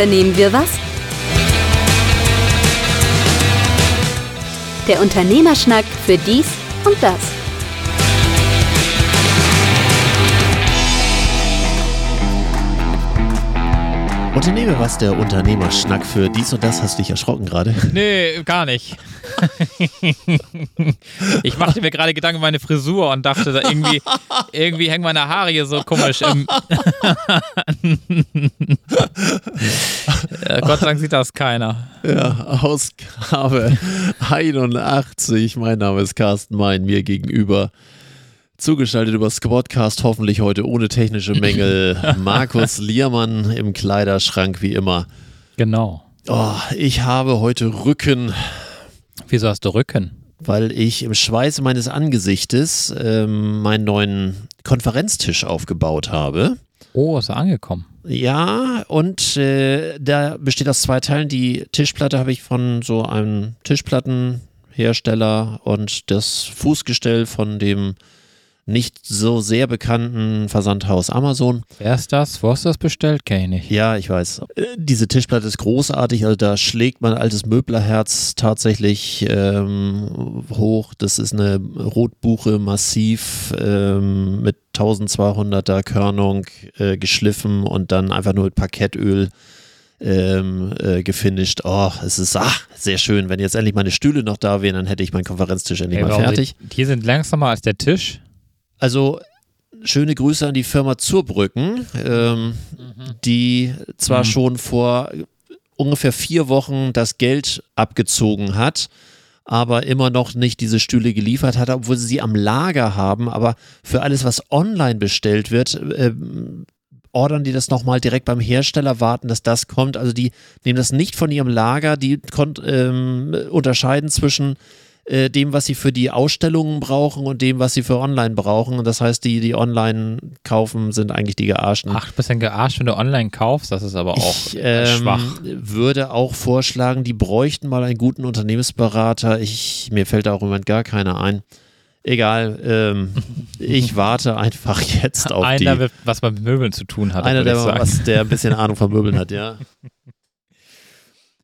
unternehmen wir was? Der Unternehmerschnack für dies und das. Unternehme was, der Unternehmerschnack für dies und das. Hast du dich erschrocken gerade? Nee, gar nicht. ich machte mir gerade Gedanken über meine Frisur und dachte, da irgendwie, irgendwie hängen meine Haare hier so komisch im. Gott sei Dank sieht das keiner. Ja, Ausgabe 81. Mein Name ist Carsten Mein, mir gegenüber. Zugeschaltet über Squadcast, hoffentlich heute ohne technische Mängel. Markus Liermann im Kleiderschrank wie immer. Genau. Oh, ich habe heute Rücken, Wieso hast du Rücken? weil ich im Schweiße meines Angesichtes ähm, meinen neuen Konferenztisch aufgebaut habe. Oh, ist er angekommen. Ja, und äh, der besteht aus zwei Teilen. Die Tischplatte habe ich von so einem Tischplattenhersteller und das Fußgestell von dem nicht so sehr bekannten Versandhaus Amazon. Wer ist das? Wo hast du das bestellt? Kenn ich nicht. Ja, ich weiß. Äh, Diese Tischplatte ist großartig, also da schlägt mein altes Möblerherz tatsächlich ähm, hoch. Das ist eine Rotbuche massiv ähm, mit 1200er Körnung äh, geschliffen und dann einfach nur mit Parkettöl ähm, äh, gefinisht. Oh, es ist ach, sehr schön. Wenn jetzt endlich meine Stühle noch da wären, dann hätte ich meinen Konferenztisch endlich Ey, mal fertig. Die, die sind langsamer als der Tisch. Also schöne Grüße an die Firma Zurbrücken, ähm, die zwar Mhm. schon vor ungefähr vier Wochen das Geld abgezogen hat, aber immer noch nicht diese Stühle geliefert hat, obwohl sie sie am Lager haben. Aber für alles, was online bestellt wird, ähm, ordern die das nochmal direkt beim Hersteller, warten, dass das kommt. Also die nehmen das nicht von ihrem Lager, die ähm, unterscheiden zwischen äh, dem, was sie für die Ausstellungen brauchen und dem, was sie für online brauchen. Und das heißt, die, die online kaufen, sind eigentlich die Gearschten. Ach, du bist ein gearscht, wenn du online kaufst. Das ist aber auch ich äh, ähm, schwach. würde auch vorschlagen, die bräuchten mal einen guten Unternehmensberater. Ich, mir fällt da auch im Moment gar keiner ein. Egal, ähm, ich warte einfach jetzt auf Einer, die. wird, was mit Möbeln zu tun hat. Einer, der, was, der ein bisschen Ahnung von Möbeln hat, ja.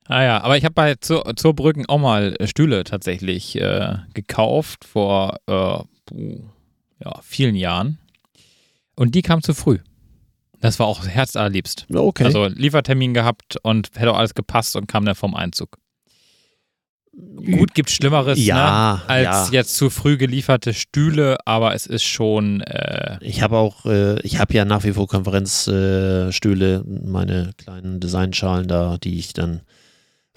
Ah ja, aber ich habe bei zur, zur Brücken auch mal äh, Stühle tatsächlich äh, gekauft vor äh, ja, vielen Jahren. Und die kam zu früh. Das war auch herzallerliebst. Okay. Also Liefertermin gehabt und hätte auch alles gepasst und kam dann vom Einzug. Gut, gibt Schlimmeres Ja, ne, als ja. jetzt zu früh gelieferte Stühle, aber es ist schon äh, Ich habe auch, äh, ich habe ja nach wie vor Konferenzstühle, äh, meine kleinen Designschalen da, die ich dann,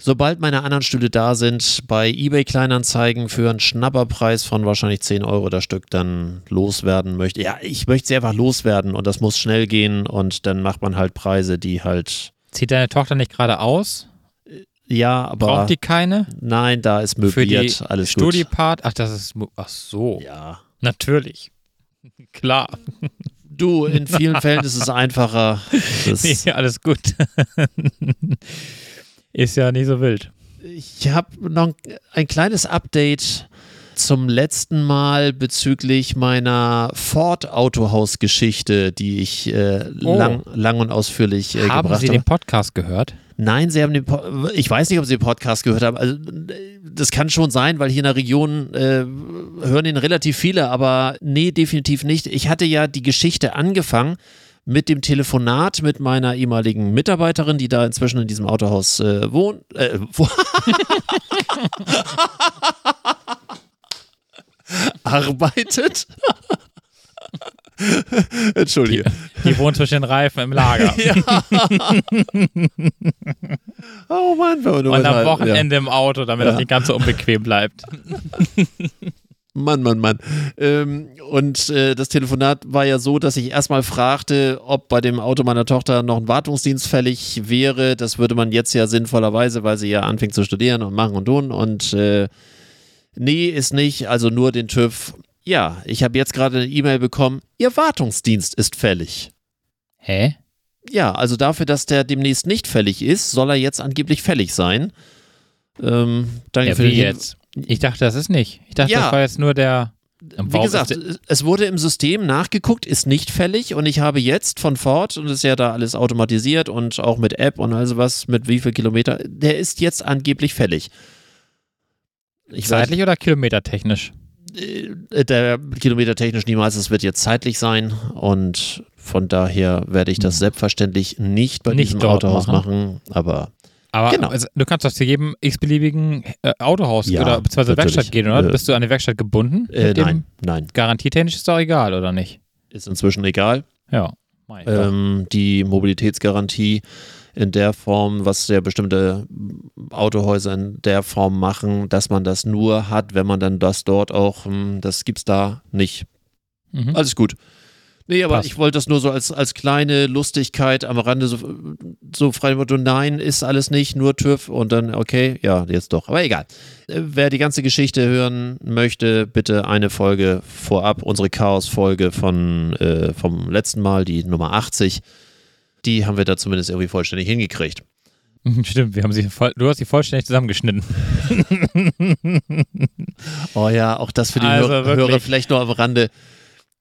sobald meine anderen Stühle da sind, bei eBay Kleinanzeigen für einen Schnapperpreis von wahrscheinlich 10 Euro das Stück dann loswerden möchte. Ja, ich möchte sie einfach loswerden und das muss schnell gehen und dann macht man halt Preise, die halt, Zieht deine Tochter nicht gerade aus? ja, aber Braucht die keine? nein, da ist Für die möbliert, alles gut. Studipart? Ach, das ist. Ach so. Ja. Natürlich. Klar. Du, in vielen Fällen ist es einfacher. Das, Nee, alles gut. ist ja nicht so wild. Ich habe noch ein, ein kleines Update zum letzten Mal bezüglich meiner Ford-Autohaus-Geschichte, die ich äh, Oh. lang, lang und ausführlich äh, Haben gebracht Sie habe. den Podcast gehört? Nein, Sie haben den po ich weiß nicht, ob Sie den Podcast gehört haben. Also, das kann schon sein, weil hier in der Region äh, hören ihn relativ viele, aber nee, definitiv nicht. Ich hatte ja die Geschichte angefangen mit dem Telefonat mit meiner ehemaligen Mitarbeiterin, die da inzwischen in diesem Autohaus äh, wohnt. Äh, wo arbeitet. Entschuldige. Die wohnt zwischen den Reifen im Lager. Oh Mann, wenn man nur Und am halt- ja. Wochenende im Auto, damit Ja. das nicht ganz so unbequem bleibt. Mann, Mann, Mann. Ähm, und äh, das Telefonat war ja so, dass ich erstmal fragte, ob bei dem Auto meiner Tochter noch ein Wartungsdienst fällig wäre. Das würde man jetzt ja sinnvollerweise, weil sie ja anfängt zu studieren und machen und tun. Und äh, nee, ist nicht. Also nur den TÜV. Ja, ich habe jetzt gerade eine E-Mail bekommen. Ihr Wartungsdienst ist fällig. Hä? Ja, also dafür, dass der demnächst nicht fällig ist, soll er jetzt angeblich fällig sein. Ähm, danke Ja, für den jetzt? Ich dachte, das ist nicht. Ich dachte, Ja. das war jetzt nur der. wie gesagt, es wurde im System nachgeguckt, ist nicht fällig und ich habe jetzt von Ford, und das ist ja da alles automatisiert und auch mit App und also was, mit wie viel Kilometer, der ist jetzt angeblich fällig. Ich Zeitlich weiß, oder kilometertechnisch? Äh, der kilometertechnisch niemals, es wird jetzt zeitlich sein und von daher werde ich das hm. selbstverständlich nicht bei nicht diesem Autohaus machen. machen, aber aber genau. also, du kannst doch zu jedem x-beliebigen äh, Autohaus ja, oder beziehungsweise Werkstatt gehen, oder? Äh, Bist du an die Werkstatt gebunden? Äh, nein, nein. Garantietechnisch ist doch egal, oder nicht? Ist inzwischen egal. Ja. Ähm, die Mobilitätsgarantie in der Form, was ja bestimmte Autohäuser in der Form machen, dass man das nur hat, wenn man dann das dort auch, hm, das gibt's da nicht. Mhm. Alles gut. Nee, aber Passt. ich wollte das nur so als, als kleine Lustigkeit am Rande, so, so frei Motto, nein, ist alles nicht, nur TÜV und dann, okay, ja, jetzt doch. Aber egal. Äh, wer die ganze Geschichte hören möchte, bitte eine Folge vorab, unsere Chaos-Folge von, äh, vom letzten Mal, die Nummer 80. Die haben wir da zumindest irgendwie vollständig hingekriegt. Stimmt, wir haben sie voll, du hast sie vollständig zusammengeschnitten. oh ja, auch das für die also Hörer, Hörer vielleicht nur am Rande.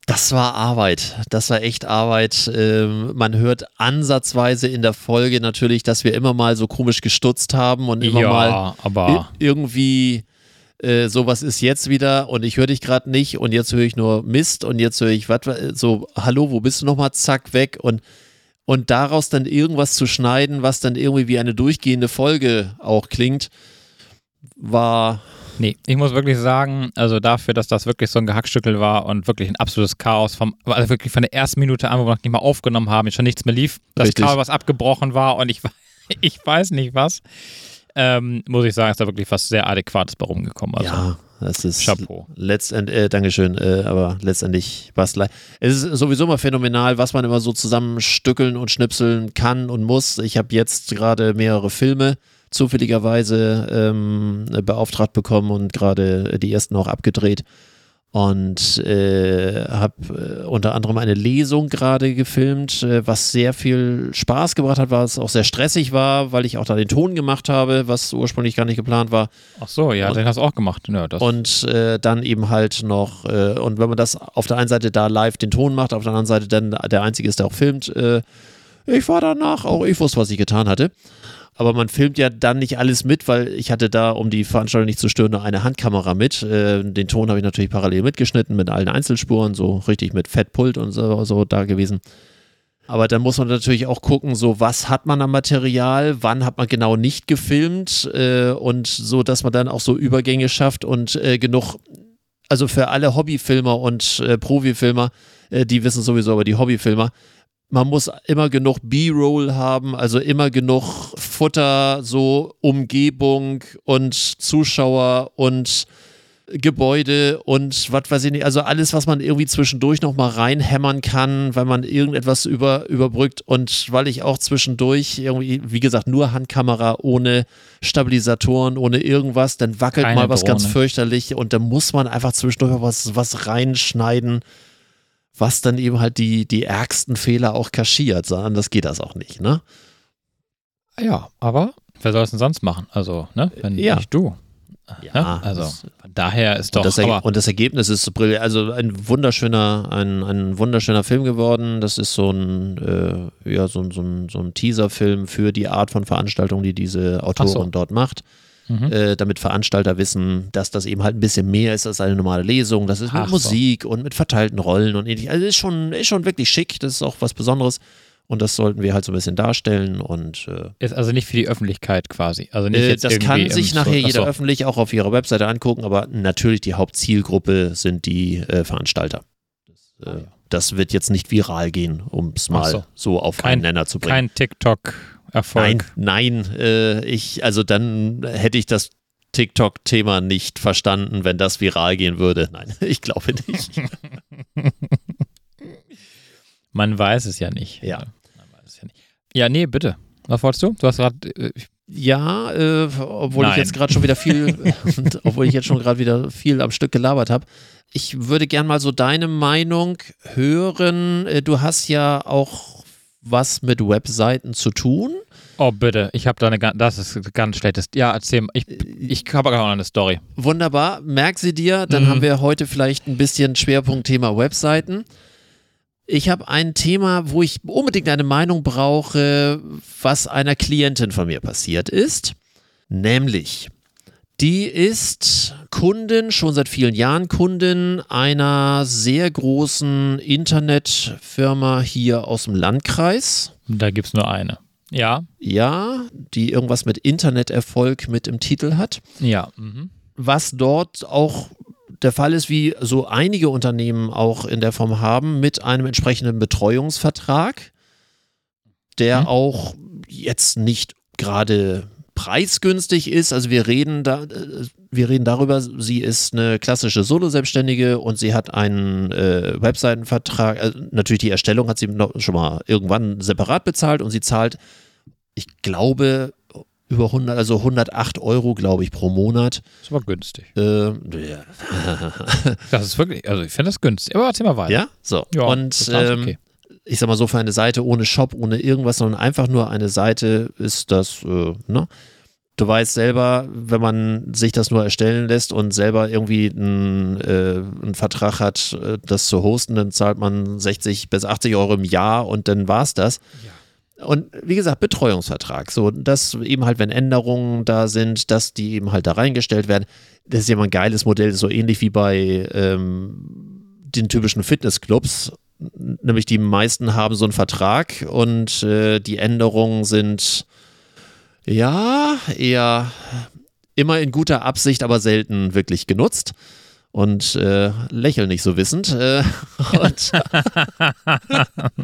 Das war Arbeit. Das war echt Arbeit. Ähm, man hört ansatzweise in der Folge natürlich, dass wir immer mal so komisch gestutzt haben und immer ja, mal aber irgendwie äh, sowas ist jetzt wieder und ich höre dich gerade nicht und jetzt höre ich nur Mist und jetzt höre ich was so hallo, wo bist du nochmal zack weg und und daraus dann irgendwas zu schneiden, was dann irgendwie wie eine durchgehende Folge auch klingt, war Nee, ich muss wirklich sagen, also dafür, dass das wirklich so ein Gehackstückel war und wirklich ein absolutes Chaos, vom, also wirklich von der ersten Minute an, wo wir noch nicht mal aufgenommen haben, schon nichts mehr lief, das Richtig. Kabel, was abgebrochen war und ich, ich weiß nicht was, ähm, muss ich sagen, ist da wirklich was sehr Adäquates bei rumgekommen. Also, ja, das ist Chapeau. Letztendlich, äh, Dankeschön, äh, aber letztendlich war es Es ist sowieso mal phänomenal, was man immer so zusammenstückeln und schnipseln kann und muss. Ich habe jetzt gerade mehrere Filme zufälligerweise ähm, beauftragt bekommen und gerade die ersten auch abgedreht und äh, habe äh, unter anderem eine Lesung gerade gefilmt, äh, was sehr viel Spaß gebracht hat, was auch sehr stressig war, weil ich auch da den Ton gemacht habe, was ursprünglich gar nicht geplant war. Ach so, ja, und, den hast du auch gemacht. Ja, und äh, dann eben halt noch, äh, und wenn man das auf der einen Seite da live den Ton macht, auf der anderen Seite dann der Einzige ist, der auch filmt, äh, ich war danach, auch ich wusste, was ich getan hatte aber man filmt ja dann nicht alles mit, weil ich hatte da, um die Veranstaltung nicht zu stören, eine Handkamera mit. Äh, den Ton habe ich natürlich parallel mitgeschnitten mit allen Einzelspuren, so richtig mit Fettpult und so, so da gewesen. Aber dann muss man natürlich auch gucken, so was hat man am Material, wann hat man genau nicht gefilmt äh, und so, dass man dann auch so Übergänge schafft und äh, genug, also für alle Hobbyfilmer und äh, Profifilmer, äh, die wissen sowieso, aber die Hobbyfilmer, man muss immer genug B-Roll haben, also immer genug Futter, so Umgebung und Zuschauer und Gebäude und was weiß ich nicht, also alles, was man irgendwie zwischendurch noch mal reinhämmern kann, weil man irgendetwas über, überbrückt. Und weil ich auch zwischendurch irgendwie, wie gesagt, nur Handkamera ohne Stabilisatoren, ohne irgendwas, dann wackelt Keine mal was Drohne. ganz fürchterlich. Und dann muss man einfach zwischendurch was, was reinschneiden was dann eben halt die, die ärgsten Fehler auch kaschiert, sondern das geht das auch nicht, ne? Ja, aber wer soll es denn sonst machen? Also, ne? Wenn ja. nicht du. Ja, ne? also das, daher ist doch. Und das, und das, Ergebnis ist brillant. Also ein wunderschöner, ein, ein wunderschöner Film geworden. Das ist so ein, äh, ja, so, so, ein, so ein Teaserfilm für die Art von Veranstaltung, die diese Autorin so. dort macht mhm. äh, damit Veranstalter wissen, dass das eben halt ein bisschen mehr ist als eine normale Lesung. Das ist mit Ach Musik so. und mit verteilten Rollen und ähnlich. Also ist schon, ist schon wirklich schick. Das ist auch was Besonderes. Und das sollten wir halt so ein bisschen darstellen und äh, ist also nicht für die Öffentlichkeit quasi. Also nicht äh, jetzt das kann sich nachher so, jeder öffentlich auch auf ihrer Webseite angucken, aber natürlich die Hauptzielgruppe sind die äh, Veranstalter. Das, äh, ah, ja. das, wird jetzt nicht viral gehen, um es mal so. so. auf kein, einen Nenner zu bringen. Kein TikTok Erfolg. Nein, nein, äh, ich, also dann hätte ich das TikTok-Thema nicht verstanden, wenn das viral gehen würde. Nein, ich glaube nicht. Man weiß es ja nicht. Ja. Ja, nicht. ja, nee, bitte. Was wolltest du? Du hast gerade. Äh, ja, äh, obwohl Nein. ich jetzt gerade schon wieder viel, obwohl ich jetzt schon gerade wieder viel am Stück gelabert habe. Ich würde gern mal so deine Meinung hören. Äh, du hast ja auch was mit Webseiten zu tun. Oh, bitte. Ich habe da eine ganz, das ist ein ganz schlechtes. Ja, erzähl mal. Ich, ich habe auch noch eine Story. Wunderbar, merk sie dir, dann Mhm. haben wir heute vielleicht ein bisschen Schwerpunktthema Webseiten. Ich habe ein Thema, wo ich unbedingt eine Meinung brauche, was einer Klientin von mir passiert ist. Nämlich, die ist Kundin, schon seit vielen Jahren Kundin einer sehr großen Internetfirma hier aus dem Landkreis. Da gibt es nur eine. Ja, Ja, die irgendwas mit Interneterfolg mit im Titel hat. ja. Mhm. was dort auch der Fall ist, wie so einige Unternehmen auch in der Form haben, mit einem entsprechenden Betreuungsvertrag, der Mhm. auch jetzt nicht gerade preisgünstig ist. Also wir reden da, äh, wir reden darüber, sie ist eine klassische Solo-Selbstständige und sie hat einen äh, Webseitenvertrag. Äh, natürlich die Erstellung hat sie noch schon mal irgendwann separat bezahlt und sie zahlt, ich glaube, über 100, also 108 Euro, glaube ich, pro Monat. Das war günstig. Äh, ja. Das ist wirklich, also ich finde das günstig. Aber erzähl mal weiter. ja, so. Ja, und ähm, okay. ich sag mal so, für eine Seite ohne Shop, ohne irgendwas, sondern einfach nur eine Seite ist das, äh, ne? Du weißt selber, wenn man sich das nur erstellen lässt und selber irgendwie einen, äh, einen Vertrag hat, äh, das zu hosten, dann zahlt man 60 bis 80 Euro im Jahr und dann war's das. Und wie gesagt, Betreuungsvertrag, so dass eben halt, wenn Änderungen da sind, dass die eben halt da reingestellt werden. Das ist ja mal ein geiles Modell, so ähnlich wie bei ähm, den typischen Fitnessclubs. Nämlich die meisten haben so einen Vertrag und äh, die Änderungen sind ja eher immer in guter Absicht, aber selten wirklich genutzt. Und äh, lächeln nicht so wissend. Äh, und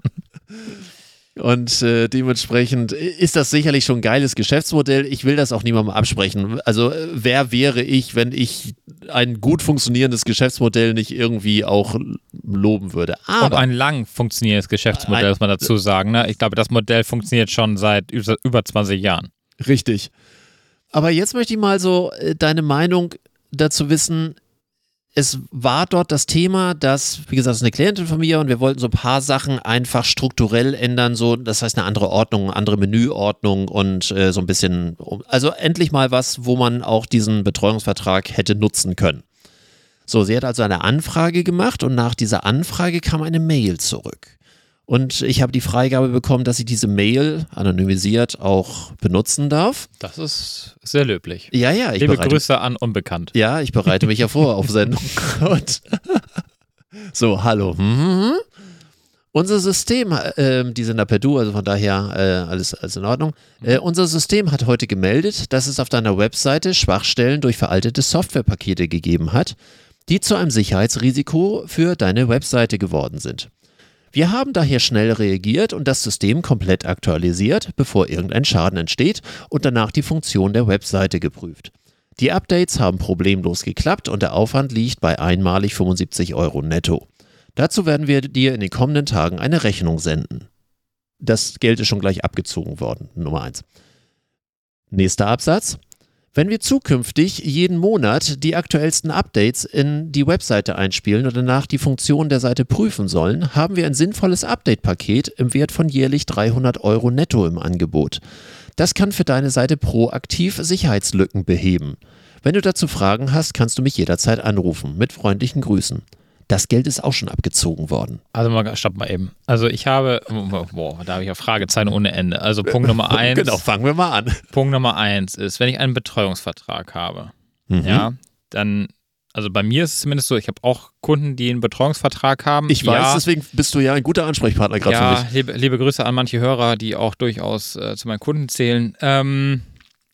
Und äh, dementsprechend ist das sicherlich schon ein geiles Geschäftsmodell. Ich will das auch niemandem absprechen. Also äh, wer wäre ich, wenn ich ein gut funktionierendes Geschäftsmodell nicht irgendwie auch loben würde? Und Aber ein lang funktionierendes Geschäftsmodell, Ein- muss man dazu sagen. Ne? Ich glaube, das Modell funktioniert schon seit über über 20 Jahren. Richtig. Aber jetzt möchte ich mal so äh, deine Meinung dazu wissen. Es war dort das Thema, dass, wie gesagt, es ist eine Klientin von mir und wir wollten so ein paar Sachen einfach strukturell ändern, so, das heißt eine andere Ordnung, eine andere Menüordnung und äh, so ein bisschen, also endlich mal was, wo man auch diesen Betreuungsvertrag hätte nutzen können. So, sie hat also eine Anfrage gemacht und nach dieser Anfrage kam eine Mail zurück. Und ich habe die Freigabe bekommen, dass ich diese Mail anonymisiert auch benutzen darf. Das ist sehr löblich. Ja, ja, ich Liebe bereite Grüße an Unbekannt. ja, ich bereite mich ja vor auf Sendung. Und so, hallo. Mhm. Unser System, ähm, die sind da per Du, also von daher äh, alles, alles in Ordnung. Äh, unser System hat heute gemeldet, dass es auf deiner Webseite Schwachstellen durch veraltete Softwarepakete gegeben hat, die zu einem Sicherheitsrisiko für deine Webseite geworden sind. Wir haben daher schnell reagiert und das System komplett aktualisiert, bevor irgendein Schaden entsteht und danach die Funktion der Webseite geprüft. Die Updates haben problemlos geklappt und der Aufwand liegt bei einmalig 75 Euro netto. Dazu werden wir dir in den kommenden Tagen eine Rechnung senden. Das Geld ist schon gleich abgezogen worden, Nummer eins. Nächster Absatz. Wenn wir zukünftig jeden Monat die aktuellsten Updates in die Webseite einspielen und danach die Funktion der Seite prüfen sollen, haben wir ein sinnvolles Update-Paket im Wert von jährlich 300 Euro netto im Angebot. Das kann für deine Seite proaktiv Sicherheitslücken beheben. Wenn du dazu Fragen hast, kannst du mich jederzeit anrufen. Mit freundlichen Grüßen. Das Geld ist auch schon abgezogen worden. Also mal, stopp mal eben. Also ich habe, boah, da habe ich ja Fragezeichen ohne Ende. Also Punkt Nummer eins. Genau, fangen wir mal an. Punkt Nummer eins ist, wenn ich einen Betreuungsvertrag habe, Mhm. ja, dann, also bei mir ist es zumindest so, ich habe auch Kunden, die einen Betreuungsvertrag haben. Ich weiß, ja, deswegen bist du ja ein guter Ansprechpartner gerade für ja, mich. liebe, liebe Grüße an manche Hörer, die auch durchaus äh, zu meinen Kunden zählen. Ähm,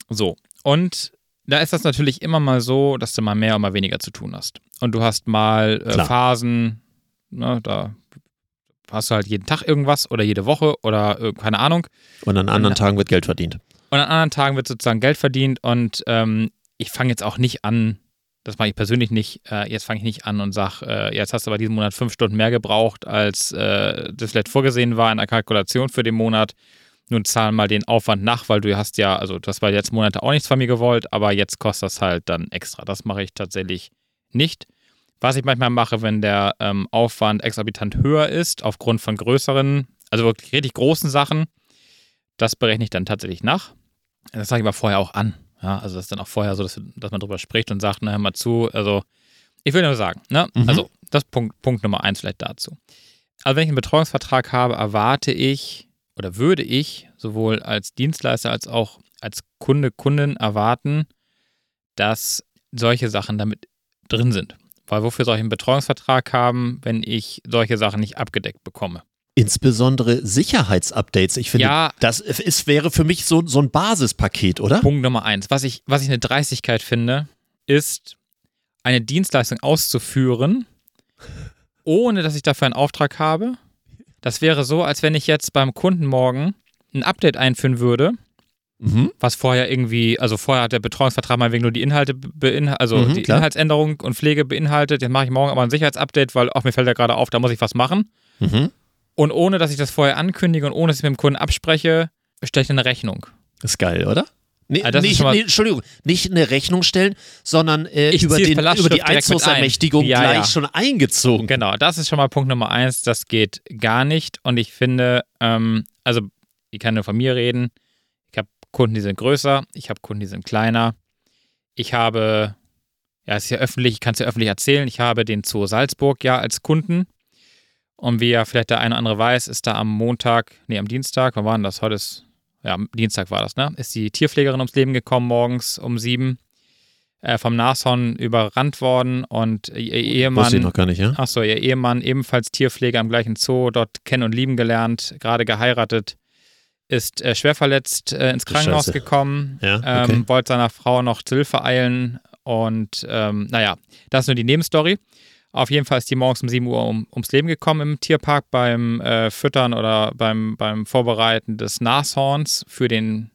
so, und da ist das natürlich immer mal so, dass du mal mehr und mal weniger zu tun hast. Und du hast mal äh. Phasen, ne, da hast du halt jeden Tag irgendwas oder jede Woche oder äh, keine Ahnung. Und an anderen Tagen wird Geld verdient. Und an anderen Tagen wird sozusagen Geld verdient und ähm, ich fange jetzt auch nicht an, das mache ich persönlich nicht, äh, jetzt fange ich nicht an und sage, äh, jetzt hast du aber diesen Monat fünf Stunden mehr gebraucht, als äh, das vielleicht vorgesehen war in der Kalkulation für den Monat. Nun zahl mal den Aufwand nach, weil du hast ja, also das war jetzt Monate auch nichts von mir gewollt, aber jetzt kostet das halt dann extra. Das mache ich tatsächlich nicht. Was ich manchmal mache, wenn der ähm, Aufwand exorbitant höher ist, aufgrund von größeren, also wirklich richtig großen Sachen, das berechne ich dann tatsächlich nach. Das sage ich aber vorher auch an. Ja, also das ist dann auch vorher so, dass, dass man drüber spricht und sagt, na, hör mal zu. Also ich will nur sagen, ne? Mhm. Also das Punkt, Punkt Nummer eins vielleicht dazu. Also wenn ich einen Betreuungsvertrag habe, erwarte ich oder würde ich sowohl als Dienstleister als auch als Kunde, Kundin erwarten, dass solche Sachen damit drin sind. Weil wofür soll ich einen Betreuungsvertrag haben, wenn ich solche Sachen nicht abgedeckt bekomme? Insbesondere Sicherheitsupdates. Ich finde, Ja. das ist, wäre für mich so, so ein Basispaket, oder? Punkt Nummer eins. Was ich, was ich eine Dreistigkeit finde, ist, eine Dienstleistung auszuführen, ohne dass ich dafür einen Auftrag habe. Das wäre so, als wenn ich jetzt beim Kunden morgen ein Update einführen würde, Mhm. was vorher irgendwie, also vorher hat der Betreuungsvertrag mal wegen nur die Inhalte beinhaltet, also Mhm, die klar. Inhaltsänderung und Pflege beinhaltet. Jetzt mache ich morgen aber ein Sicherheitsupdate, weil auch mir fällt ja gerade auf, da muss ich was machen. Mhm. Und ohne, dass ich das vorher ankündige und ohne, dass ich mit dem Kunden abspreche, stelle ich eine Rechnung. Ist geil, oder? Nee, ist nicht, nee, Entschuldigung, nicht eine Rechnung stellen, sondern äh, über, den, über die mit ein. Einzugsermächtigung Ja, gleich ja. schon eingezogen. Genau, das ist schon mal Punkt Nummer eins. Das geht gar nicht. Und ich finde, ähm, also ich kann nur von mir reden. Ich habe Kunden, die sind größer. Ich habe Kunden, die sind kleiner. Ich habe, ja, es ist ja öffentlich, ich kann es ja öffentlich erzählen. Ich habe den Zoo Salzburg ja als Kunden. Und wie ja vielleicht der eine oder andere weiß, ist da am Montag, nee, am Dienstag, wann war denn das? Heute ist, ja, am Dienstag war das, ne? Ist die Tierpflegerin ums Leben gekommen morgens um sieben. Äh, vom Nashorn überrannt worden und ihr Ehemann. Wusste ich noch gar nicht, ja? Achso, ihr Ehemann, ebenfalls Tierpfleger am gleichen Zoo, dort kennen und lieben gelernt, gerade geheiratet, ist äh, schwer verletzt äh, ins Krankenhaus Scheiße. gekommen, Ja, okay. ähm, wollte seiner Frau noch zur Hilfe eilen und ähm, naja, das ist nur die Nebenstory. Auf jeden Fall ist die morgens um 7 Uhr um, ums Leben gekommen im Tierpark beim äh, Füttern oder beim, beim Vorbereiten des Nashorns für den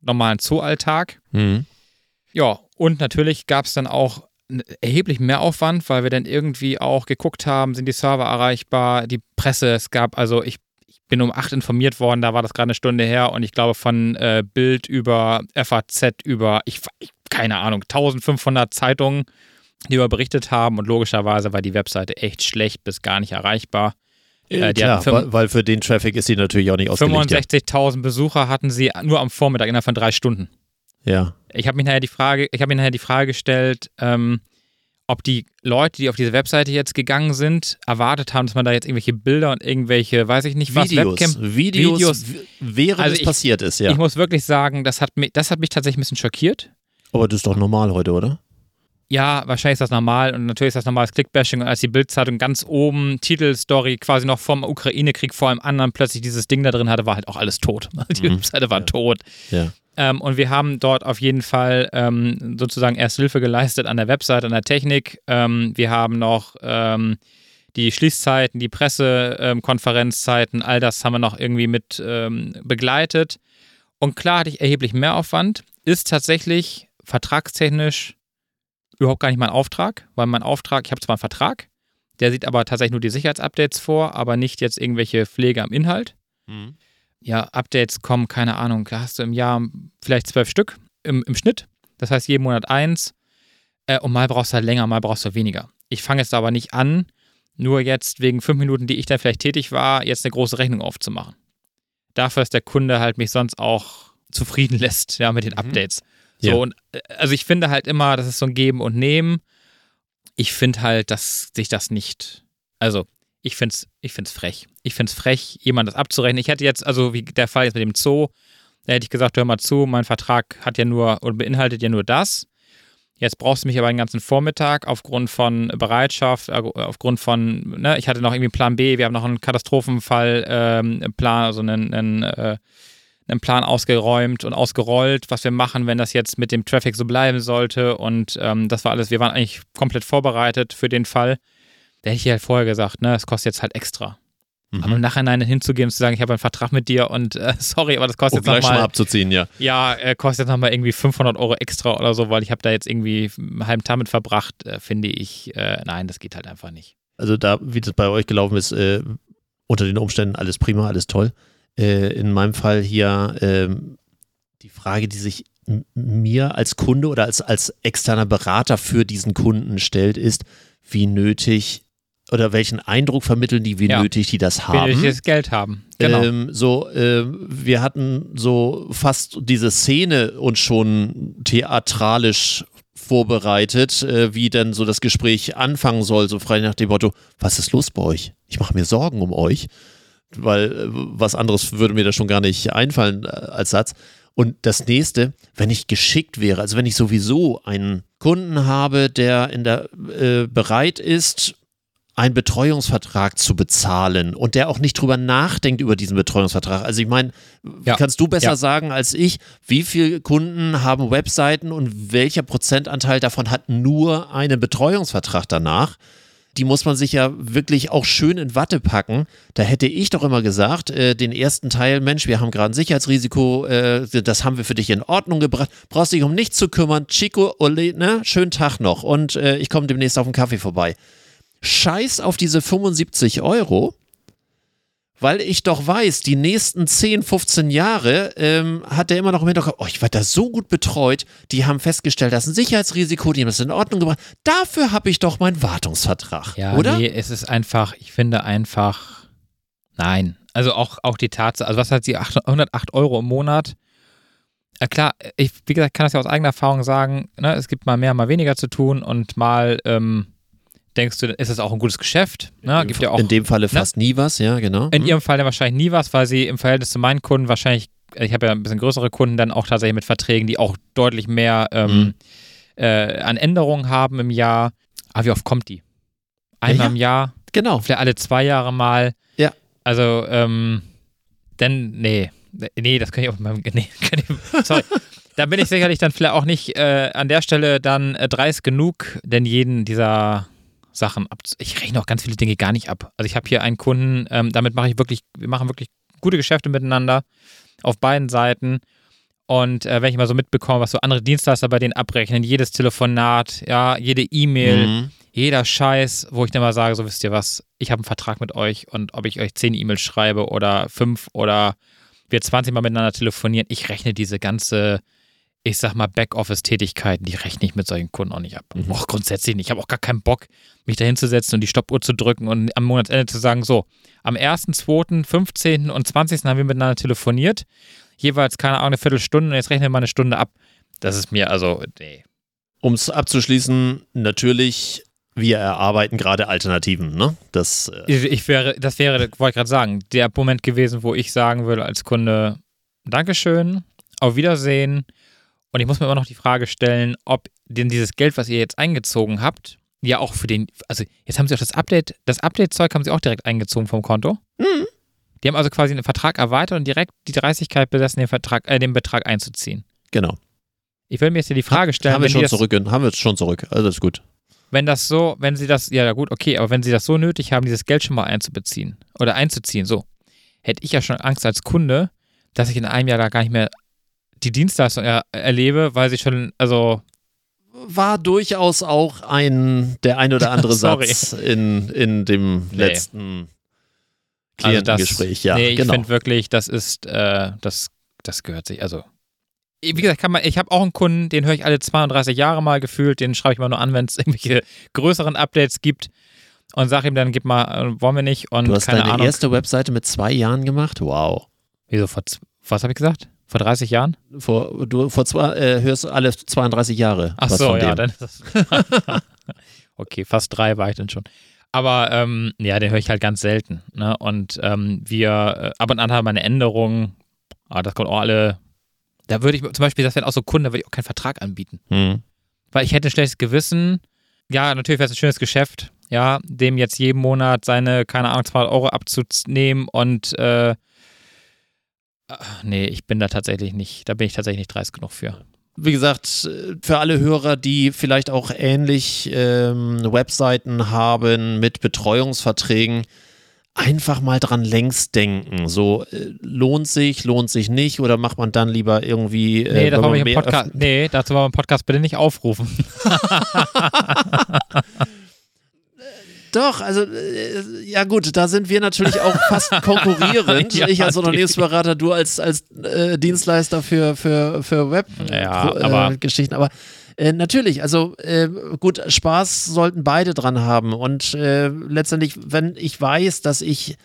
normalen Zooalltag. Mhm. Ja, und natürlich gab es dann auch einen erheblichen Mehraufwand, weil wir dann irgendwie auch geguckt haben, sind die Server erreichbar, die Presse, es gab, also ich, ich bin um 8 informiert worden, da war das gerade eine Stunde her und ich glaube von äh, Bild über FAZ über, ich, ich keine Ahnung, 1500 Zeitungen, die darüber berichtet haben und logischerweise war die Webseite echt schlecht bis gar nicht erreichbar. Äh, Äh, klar, fünf- weil, für den Traffic ist sie natürlich auch nicht ausgelegt. 65.000 Besucher hatten sie nur am Vormittag innerhalb von drei Stunden. Ja. ja. Ich habe mir nachher die Frage, ich habe mir nachher die Frage gestellt, ähm, ob die Leute, die auf diese Webseite jetzt gegangen sind, erwartet haben, dass man da jetzt irgendwelche Bilder und irgendwelche, weiß ich nicht was, Videos, Webcam. Videos, Videos. während Also es ich- passiert ist, ja. Ich muss wirklich sagen, das hat mich, das hat mich tatsächlich ein bisschen schockiert. Aber das ist doch normal heute, oder? Ja, wahrscheinlich ist das normal und natürlich ist das normales Clickbashing und als die Bildzeitung ganz oben Titelstory quasi noch vom Ukraine-Krieg vor allem anderen plötzlich dieses Ding da drin hatte, war halt auch alles tot. Die Mhm. Webseite war Ja. tot. Ja. Ähm, und wir haben dort auf jeden Fall ähm, sozusagen erst Hilfe geleistet an der Website, an der Technik. Ähm, wir haben noch ähm, die Schließzeiten, die Pressekonferenzzeiten, all das haben wir noch irgendwie mit ähm, begleitet. Und klar hatte ich erheblich Mehraufwand. Ist tatsächlich vertragstechnisch überhaupt gar nicht mein Auftrag, weil mein Auftrag, ich habe zwar einen Vertrag, der sieht aber tatsächlich nur die Sicherheitsupdates vor, aber nicht jetzt irgendwelche Pflege am Inhalt ja, Updates kommen, keine Ahnung, da hast du im Jahr vielleicht zwölf Stück im, im Schnitt. Das heißt, jeden Monat eins. Äh, und mal brauchst du halt länger, mal brauchst du weniger. Ich fange jetzt aber nicht an, nur jetzt wegen fünf Minuten, die ich da vielleicht tätig war, jetzt eine große Rechnung aufzumachen. Dafür, dass der Kunde halt mich sonst auch zufrieden lässt, ja, mit den Mhm. Updates. So, Ja. und äh, also ich finde halt immer, das ist so ein Geben und Nehmen. Ich finde halt, dass sich das nicht, also ich finde es ich find's frech. Ich finde es frech, jemand das abzurechnen. Ich hätte jetzt, also wie der Fall jetzt mit dem Zoo, da hätte ich gesagt, hör mal zu, mein Vertrag hat ja nur oder beinhaltet ja nur das. Jetzt brauchst du mich aber den ganzen Vormittag aufgrund von Bereitschaft, äh, aufgrund von, ne, ich hatte noch irgendwie Plan B, wir haben noch einen Katastrophenfall, ähm, Plan, also einen, einen, äh, einen Plan ausgeräumt und ausgerollt, was wir machen, wenn das jetzt mit dem Traffic so bleiben sollte. Und ähm, das war alles, wir waren eigentlich komplett vorbereitet für den Fall. Da hätte ich halt vorher gesagt, ne, es kostet jetzt halt extra. Mhm. Aber im Nachhinein hinzugehen und zu sagen, ich habe einen Vertrag mit dir und äh, sorry, aber das kostet Um jetzt nochmal, abzuziehen, ja. ja, äh, kostet jetzt nochmal irgendwie 500 Euro extra oder so, weil ich habe da jetzt irgendwie einen halben Tag mit verbracht, äh, finde ich, äh, nein, das geht halt einfach nicht. Also da, wie das bei euch gelaufen ist, äh, unter den Umständen alles prima, alles toll. Äh, in meinem Fall hier ähm, die Frage, die sich mir als Kunde oder als, als externer Berater für diesen Kunden stellt, ist, wie nötig oder welchen Eindruck vermitteln die, wie Ja. nötig die das Will ich haben. das Geld haben. Genau. Ähm, so, ähm, wir hatten so fast diese Szene uns schon theatralisch vorbereitet, äh, wie dann so das Gespräch anfangen soll, so frei nach dem Motto, was ist los bei euch? Ich mache mir Sorgen um euch, weil äh, was anderes würde mir da schon gar nicht einfallen äh, als Satz. Und das nächste, wenn ich geschickt wäre, also wenn ich sowieso einen Kunden habe, der in der äh, bereit ist, einen Betreuungsvertrag zu bezahlen und der auch nicht drüber nachdenkt über diesen Betreuungsvertrag. Also ich meine, Ja. kannst du besser Ja. sagen als ich, wie viele Kunden haben Webseiten und welcher Prozentanteil davon hat nur einen Betreuungsvertrag danach? Die muss man sich ja wirklich auch schön in Watte packen. Da hätte ich doch immer gesagt, äh, den ersten Teil, Mensch, wir haben gerade ein Sicherheitsrisiko, äh, das haben wir für dich in Ordnung gebracht. Brauchst dich um nichts zu kümmern. Chico, Ole, ne? Schönen Tag noch und äh, ich komme demnächst auf den Kaffee vorbei. Scheiß auf diese 75 Euro, weil ich doch weiß, die nächsten 10, 15 Jahre ähm, hat er immer noch im Hinterkopf, oh, ich werde da so gut betreut, die haben festgestellt, das ist ein Sicherheitsrisiko, die haben das in Ordnung gebracht. Dafür habe ich doch meinen Wartungsvertrag, Ja, oder? nee, es ist einfach, ich finde einfach, nein. Also auch, auch die Tatsache, also was hat sie, 800 108 Euro im Monat? Ja klar, ich, wie gesagt, kann das ja aus eigener Erfahrung sagen, ne, es gibt mal mehr, mal weniger zu tun und mal ähm, denkst du, ist es auch ein gutes Geschäft? Ne? Gibt ja auch in dem Falle fast nie was, ja, genau. in Hm. ihrem Fall dann wahrscheinlich nie was, weil sie im Verhältnis zu meinen Kunden wahrscheinlich, ich habe ja ein bisschen größere Kunden dann auch tatsächlich mit Verträgen, die auch deutlich mehr ähm, Mhm. äh, an Änderungen haben im Jahr. Aber wie oft kommt die? Einmal Ja. im Jahr, Genau. vielleicht alle zwei Jahre mal. Ja. Also, ähm, denn, nee. Nee, das kann ich auch mit meinem, nee, ich, sorry. da bin ich sicherlich dann vielleicht auch nicht äh, an der Stelle dann äh, dreist genug, denn jeden dieser Sachen ab. Ich rechne auch ganz viele Dinge gar nicht ab. Also ich habe hier einen Kunden, ähm, damit mache ich wirklich, wir machen wirklich gute Geschäfte miteinander auf beiden Seiten. Und äh, wenn ich mal so mitbekomme, was so andere Dienstleister bei denen abrechnen, jedes Telefonat, ja, jede E-Mail, Mhm. jeder Scheiß, wo ich dann mal sage, so wisst ihr was, ich habe einen Vertrag mit euch und ob ich euch zehn E-Mails schreibe oder fünf oder wir 20 Mal miteinander telefonieren, ich rechne diese ganze, ich sag mal, Backoffice-Tätigkeiten, die rechne ich mit solchen Kunden auch nicht ab. Mhm. Auch grundsätzlich nicht. Ich habe auch gar keinen Bock, mich da hinzusetzen und die Stoppuhr zu drücken und am Monatsende zu sagen, so, am 1., 2., 15. und 20. haben wir miteinander telefoniert, jeweils, keine Ahnung, eine Viertelstunde und jetzt rechne ich mal eine Stunde ab. Das ist mir also, nee. Um es abzuschließen, natürlich, wir erarbeiten gerade Alternativen, ne? Das, äh, Ich, ich wäre, das wäre, wollte ich gerade sagen, der Moment gewesen, wo ich sagen würde als Kunde, Dankeschön, auf Wiedersehen. Und ich muss mir immer noch die Frage stellen, ob denn dieses Geld, was ihr jetzt eingezogen habt, ja auch für den, also jetzt haben sie auch das Update, das Update-Zeug haben sie auch direkt eingezogen vom Konto. Mhm. Die haben also quasi den Vertrag erweitert und direkt die Dreistigkeit besessen, den, Vertrag, äh, den Betrag einzuziehen. genau. Ich will mir jetzt hier die Frage stellen, haben wir schon das, zurück, haben wir schon zurück. Also ist gut. wenn das so, wenn sie das, ja gut, okay, aber wenn sie das so nötig haben, dieses Geld schon mal einzubeziehen oder einzuziehen, so, hätte ich ja schon Angst als Kunde, dass ich in einem Jahr da gar nicht mehr die Dienstleistung er erlebe, weil sie schon, also, War durchaus auch ein, der ein oder andere. Satz in, in dem Nee. letzten also das, Klientengespräch. ja, nee, ich genau. finde wirklich, das ist, äh, das, das gehört sich, also, wie gesagt, kann man, ich habe auch einen Kunden, den höre ich alle 32 Jahre mal gefühlt, den schreibe ich mal nur an, wenn es irgendwelche größeren Updates gibt und sage ihm dann, gib mal, äh, wollen wir nicht und Du hast keine deine Ahnung. erste Webseite mit zwei Jahren gemacht? Wow. Wieso, was habe ich gesagt? Vor 30 Jahren? Vor, du vor zwei, äh, hörst alle 32 Jahre. Ach so, ja, dann ist das. okay, fast drei war ich dann schon. Aber ähm, ja, den höre ich halt ganz selten. Ne? Und ähm, wir, äh, ab und an haben wir eine Änderung. Ah, das kommt auch alle. Da würde ich zum Beispiel, das wäre auch so Kunden, da würde ich auch keinen Vertrag anbieten. Hm. Weil ich hätte ein schlechtes Gewissen. Ja, natürlich wäre es ein schönes Geschäft, ja, dem jetzt jeden Monat seine, keine Ahnung, 200 Euro abzunehmen und äh, ach, nee, ich bin da tatsächlich nicht, da bin ich tatsächlich nicht dreist genug für. Wie gesagt, für alle Hörer, die vielleicht auch ähnlich ähm, Webseiten haben mit Betreuungsverträgen, einfach mal dran längs denken. So, äh, lohnt sich, lohnt sich nicht oder macht man dann lieber irgendwie. Äh, Nee, das man wir im Podcast. Nee, dazu wir im Podcast bitte nicht aufrufen. Doch, also äh, ja gut, da sind wir natürlich auch fast konkurrierend. Ja, ich als Unternehmensberater, du als, als äh, Dienstleister für, für, für Web Ja, äh. Aber Äh, natürlich, also äh, gut, Spaß sollten beide dran haben. Und äh, letztendlich, wenn ich weiß, dass ich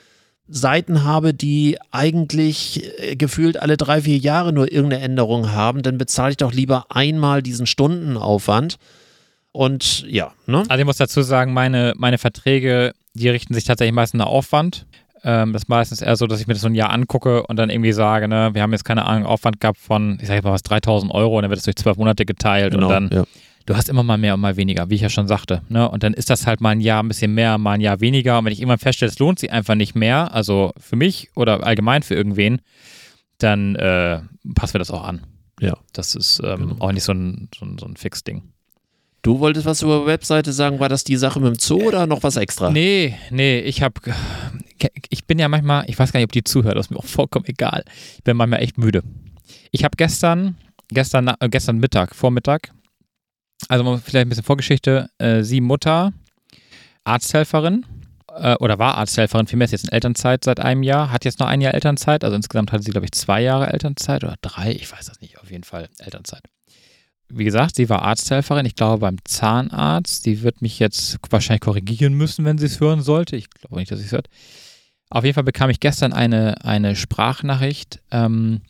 Seiten habe, die eigentlich äh, gefühlt alle drei, vier Jahre nur irgendeine Änderung haben, dann bezahle ich doch lieber einmal diesen Stundenaufwand. Und ja, ne? Also ich muss dazu sagen, meine, meine Verträge, die richten sich tatsächlich meistens nach Aufwand. Ähm, das ist meistens eher so, dass ich mir das so ein Jahr angucke und dann irgendwie sage, ne, wir haben jetzt keine Ahnung, Aufwand gehabt von, ich sage mal was, 3000 Euro und dann wird es durch zwölf Monate geteilt Genau, und dann, ja. du hast immer mal mehr und mal weniger, wie ich ja schon sagte. Ne? Und dann ist das halt mal ein Jahr ein bisschen mehr, mal ein Jahr weniger. Und wenn ich irgendwann feststelle, es lohnt sich einfach nicht mehr, also für mich oder allgemein für irgendwen, dann äh, passen wir das auch an. Ja. Das ist ähm, Genau. auch nicht so ein, so ein, so ein Fix-Ding. Du wolltest was über Webseite sagen, war das die Sache mit dem Zoo oder noch was extra? Nee, nee, ich habe, ich bin ja manchmal, ich weiß gar nicht, ob die zuhört, das ist mir auch vollkommen egal. Ich bin manchmal echt müde. Ich habe gestern, gestern, äh, gestern Mittag, Vormittag, also vielleicht ein bisschen Vorgeschichte, äh, sie Mutter, Arzthelferin, äh, oder war Arzthelferin, vielmehr ist jetzt in Elternzeit seit einem Jahr, hat jetzt noch ein Jahr Elternzeit, also insgesamt hatte sie, glaube ich, zwei Jahre Elternzeit oder drei, ich weiß das nicht, auf jeden Fall Elternzeit. Wie gesagt, sie war Arzthelferin, ich glaube beim Zahnarzt. Sie wird mich jetzt wahrscheinlich korrigieren müssen, wenn sie es hören sollte. Ich glaube nicht, dass sie es hört. Auf jeden Fall bekam ich gestern eine, eine Sprachnachricht, ähm,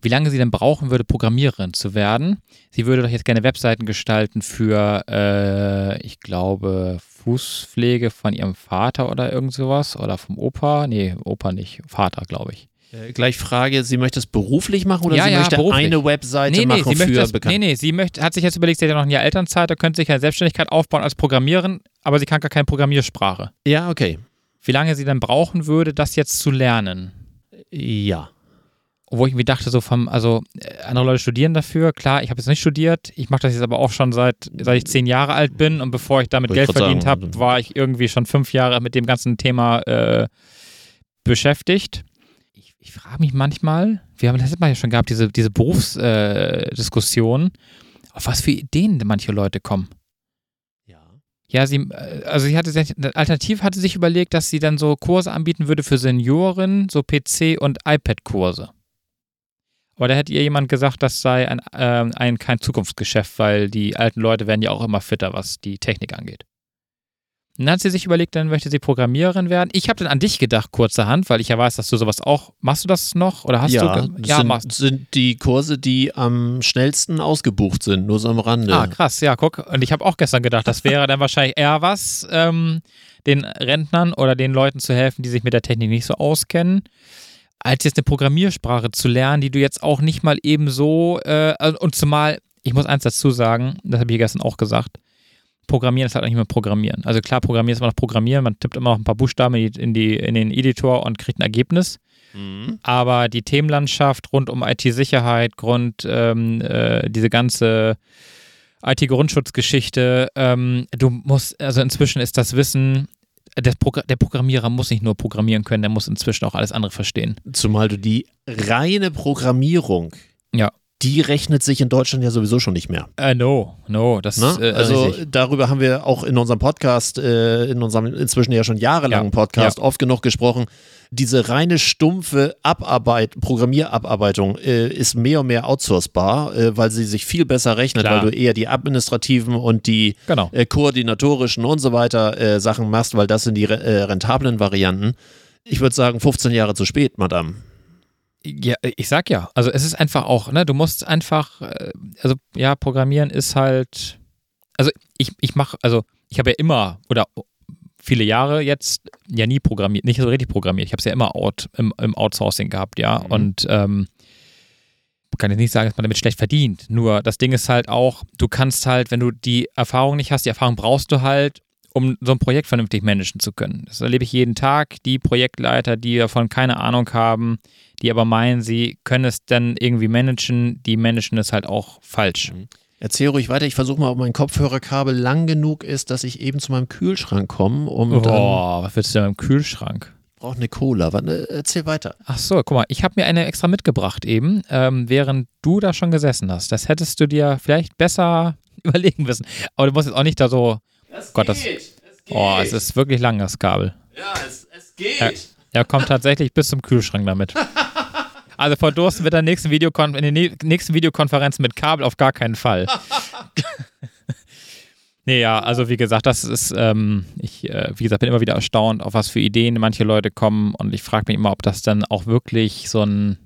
wie lange sie denn brauchen würde, Programmiererin zu werden. Sie würde doch jetzt gerne Webseiten gestalten für, äh, ich glaube, Fußpflege von ihrem Vater oder irgend sowas. Oder vom Opa. Nee, Opa nicht. Vater, glaube ich. Äh, gleich Frage, sie möchte es beruflich machen oder Ja, sie ja, möchte beruflich. eine Webseite Nee, nee, machen sie möchte für das, Bekannte? nee, nee, sie möchte, hat sich jetzt überlegt, sie hat ja noch ein Jahr Elternzeit, da könnte sich eine Selbstständigkeit aufbauen als Programmiererin, aber sie kann gar keine Programmiersprache. Ja, okay. Wie lange sie dann brauchen würde, das jetzt zu lernen? Ja. Wo ich mir dachte, so vom, also äh, andere Leute studieren dafür, klar, ich habe jetzt nicht studiert, ich mache das jetzt aber auch schon seit, seit ich zehn Jahre alt bin und bevor ich damit Wollte ich Geld grad verdient habe, war ich irgendwie schon fünf Jahre mit dem ganzen Thema äh, beschäftigt. Ich, frage mich manchmal, wir haben das letzte Mal ja schon gehabt, diese, diese Berufsdiskussion, äh, auf was für Ideen denn manche Leute kommen. Ja. Ja, sie, äh, also sie hatte sich, alternativ hatte sich überlegt, dass sie dann so Kurse anbieten würde für Senioren, so PC- und iPad-Kurse. Aber da hätte ihr jemand gesagt, das sei ein, ähm, ein kein Zukunftsgeschäft, weil die alten Leute werden ja auch immer fitter, was die Technik angeht. Und dann hat sie sich überlegt, dann möchte sie Programmiererin werden. Ich habe dann an dich gedacht, kurzerhand, weil ich ja weiß, dass du sowas auch. Machst du das noch? Oder hast ja, du. das machst sind, sind die Kurse, die am schnellsten ausgebucht sind, nur so am Rande. Ah, krass, ja, guck. Und ich habe auch gestern gedacht, das wäre dann wahrscheinlich eher was, ähm, den Rentnern oder den Leuten zu helfen, die sich mit der Technik nicht so auskennen, als jetzt eine Programmiersprache zu lernen, die du jetzt auch nicht mal eben so, äh, und zumal, ich muss eins dazu sagen, das habe ich gestern auch gesagt, Programmieren ist halt nicht mehr Programmieren. Also klar, Programmieren ist immer noch Programmieren, man tippt immer noch ein paar Buchstaben in, die, in, die, in den Editor und kriegt ein Ergebnis. Mhm. Aber die Themenlandschaft rund um IT-Sicherheit, Grund, ähm, äh, diese ganze IT-Grundschutzgeschichte, ähm, du musst, also inzwischen ist das Wissen, der, Progr der Programmierer muss nicht nur programmieren können, der muss inzwischen auch alles andere verstehen. Zumal du die reine Programmierung, Ja. Die rechnet sich in Deutschland ja sowieso schon nicht mehr. Äh, no, no, das Ne? äh, also richtig. darüber haben wir auch in unserem Podcast, äh, in unserem inzwischen ja schon jahrelangen Ja. Podcast oft genug gesprochen. Diese reine stumpfe Abarbeit, Programmierabarbeitung äh, ist mehr und mehr outsourcebar, äh, weil sie sich viel besser rechnet, Klar. weil du eher die administrativen und die Genau. äh, koordinatorischen und so weiter Sachen machst, weil das sind die re- rentablen Varianten. Ich würde sagen, 15 Jahre zu spät, Madame. Ja, ich sag ja. Also es ist einfach auch, ne, du musst einfach, äh, also ja, Programmieren ist halt, also ich, ich mache, also ich habe ja immer oder viele Jahre jetzt ja nie programmiert, nicht so richtig programmiert. Ich habe es ja immer out, im, im Outsourcing gehabt, ja. Mhm. Und ähm, kann jetzt nicht sagen, dass man damit schlecht verdient. Nur das Ding ist halt auch, du kannst halt, wenn du die Erfahrung nicht hast, die Erfahrung brauchst du halt, um so ein Projekt vernünftig managen zu können. Das erlebe ich jeden Tag. Die Projektleiter, die davon keine Ahnung haben, die aber meinen, sie können es dann irgendwie managen, die managen es halt auch falsch. Erzähl ruhig weiter. Ich versuche mal, ob mein Kopfhörerkabel lang genug ist, dass ich eben zu meinem Kühlschrank komme. Um Boah, was willst du denn im Kühlschrank? brauche eine Cola. Warte, erzähl weiter. Ach so, guck mal, ich habe mir eine extra mitgebracht eben, ähm, während du da schon gesessen hast. Das hättest du dir vielleicht besser überlegen müssen. Aber du musst jetzt auch nicht da so. Gott, das. Oh, es ist wirklich lang, das Kabel. Ja, es, es geht. Ja. Er kommt tatsächlich bis zum Kühlschrank damit. Also verdursten wir in der nächsten, Videokon in der nä- nächsten Videokonferenz mit Kabel auf gar keinen Fall. Nee, ja, also wie gesagt, das ist, ähm, ich, äh, wie gesagt, bin immer wieder erstaunt, auf was für Ideen manche Leute kommen und ich frage mich immer, ob das dann auch wirklich so ein,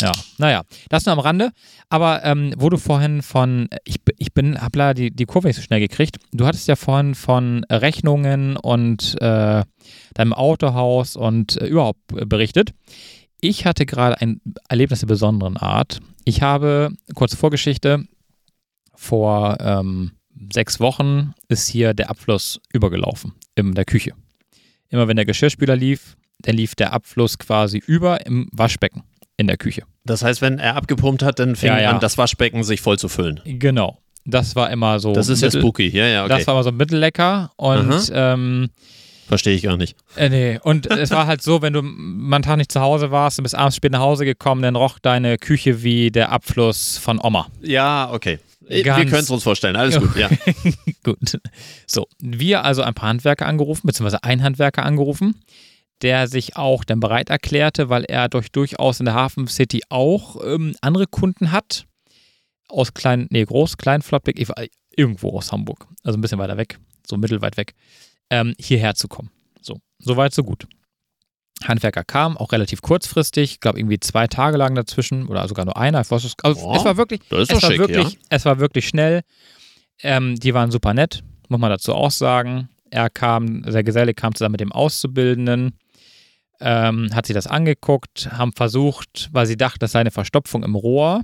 ja, naja, das nur am Rande. Aber ähm, wo du vorhin von, ich, ich bin, hab leider die, die Kurve nicht so schnell gekriegt. Du hattest ja vorhin von Rechnungen und äh, deinem Autohaus und äh, überhaupt berichtet. Ich hatte gerade ein Erlebnis der besonderen Art. Ich habe, kurze Vorgeschichte, vor ähm, sechs Wochen ist hier der Abfluss übergelaufen in der Küche. Immer wenn der Geschirrspüler lief, dann lief der Abfluss quasi über im Waschbecken in der Küche. Das heißt, wenn er abgepumpt hat, dann fing Ja, ja. an, das Waschbecken sich voll zu füllen. Genau. Das war immer so. Das ist ja spooky. Ja, ja, okay. Das war immer so mittellecker und ähm, Verstehe ich gar nicht. äh, nee. Und es war halt so, wenn du mal einen Tag nicht zu Hause warst und bist abends spät nach Hause gekommen, dann roch deine Küche wie der Abfluss von Oma. Ja, okay. Wir Ganz- können es uns vorstellen. Alles gut, ja. Gut. So, wir also ein paar Handwerker angerufen, beziehungsweise ein Handwerker angerufen, der sich auch dann bereit erklärte, weil er durch durchaus in der Hafen City auch ähm, andere Kunden hat. Aus klein, nee, groß, klein, Flottbeck, war irgendwo aus Hamburg, also ein bisschen weiter weg, so mittelweit weg, ähm, hierher zu kommen. So, soweit, so gut. Handwerker kam, auch relativ kurzfristig, ich glaube irgendwie zwei Tage lagen dazwischen oder sogar nur einer. Ich weiß es- Also Boah, es war wirklich, es war schick, wirklich, ja. es war wirklich schnell. Ähm, die waren super nett, muss man dazu auch sagen. Er kam, der Geselle kam zusammen mit dem Auszubildenden, ähm, hat sich das angeguckt, haben versucht, weil sie dachten, das sei eine Verstopfung im Rohr,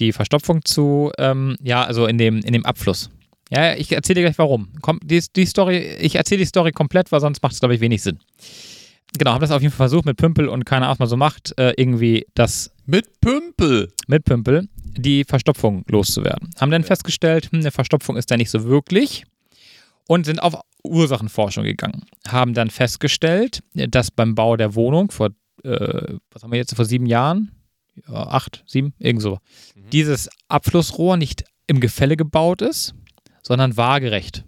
die Verstopfung zu, ähm, ja, also in dem, in dem Abfluss. Ja, ich erzähle dir gleich warum. Komm, die, die Story, ich erzähle die Story komplett, weil sonst macht es, glaube ich, wenig Sinn. Genau, haben das auf jeden Fall versucht mit Pümpel und keine Ahnung, was man so macht, äh, irgendwie das Mit Pümpel. mit Pümpel die Verstopfung loszuwerden. Haben dann festgestellt, hm, eine Verstopfung ist da nicht so wirklich und sind auf Ursachenforschung gegangen. Haben dann festgestellt, dass beim Bau der Wohnung vor, äh, was haben wir jetzt, vor sieben Jahren, ja, acht, sieben, irgend so, dieses Abflussrohr nicht im Gefälle gebaut ist, sondern waagerecht.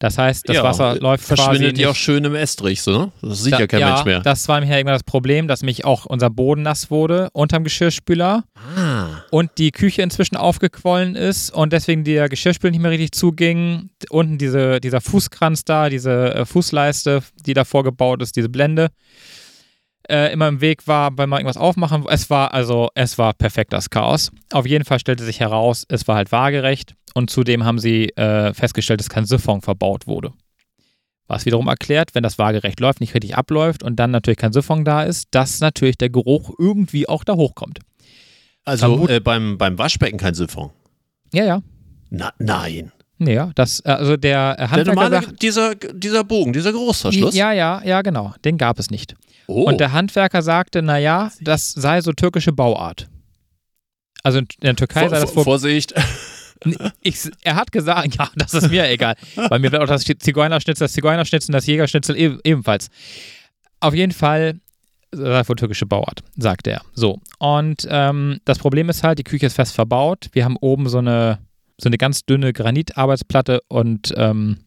Das heißt, das ja, Wasser läuft quasi Verschwindet nicht ja auch schön im Estrich, so, ne? Das sieht ja kein Mensch mehr. Das war nämlich irgendwann das Problem, dass mich auch unser Boden nass wurde unterm Geschirrspüler ah. und die Küche inzwischen aufgequollen ist und deswegen der Geschirrspüler nicht mehr richtig zuging. Unten diese, dieser Fußkranz da, diese äh, Fußleiste, die davor gebaut ist, diese Blende, äh, immer im Weg war, weil man irgendwas aufmachen. Es war also, es war perfekt das Chaos. Auf jeden Fall stellte sich heraus, es war halt waagerecht und zudem haben sie äh, festgestellt, dass kein Siphon verbaut wurde. Was wiederum erklärt, wenn das waagerecht läuft, nicht richtig abläuft und dann natürlich kein Siphon da ist, dass natürlich der Geruch irgendwie auch da hochkommt. Also äh, beim, beim Waschbecken kein Siphon. Ja, ja. Na, nein. Ja, das, äh, also der äh, Der Handwerker normale, sagt, dieser, dieser Bogen, dieser Großverschluss. ja, ja, ja, genau, den gab es nicht. Oh. Und der Handwerker sagte, naja, das sei so türkische Bauart. Also in der Türkei Vor, sei das vor, vor, Vorsicht. ich, er hat gesagt, ja, das ist mir egal, weil mir wird auch das Zigeunerschnitzel, das Zigeunerschnitzel und das Jägerschnitzel ebenfalls. Auf jeden Fall sei wohl türkische Bauart, sagt er. So, und ähm, das Problem ist halt, die Küche ist fest verbaut. Wir haben oben so eine, so eine ganz dünne Granitarbeitsplatte und ähm,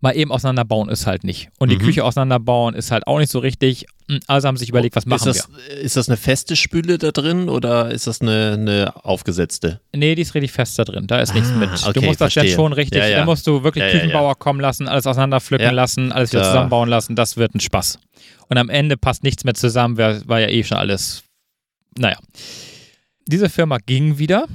mal eben auseinanderbauen ist halt nicht. Und die Mhm. Küche auseinanderbauen ist halt auch nicht so richtig. Also haben sie sich überlegt, was machen ist das, Ist das eine feste Spüle da drin oder ist das eine, eine aufgesetzte? wir? Nee, die ist richtig fest da drin. Da ist nichts Ah, mit. du okay, musst das verstehe. schon richtig, Ja, ja. da musst du wirklich Ja. Küchenbauer kommen lassen, alles auseinanderpflücken lassen, alles wieder zusammenbauen lassen. Das wird ein Spaß. Und am Ende passt nichts mehr zusammen, war, war ja eh schon alles. Naja. Diese Firma ging wieder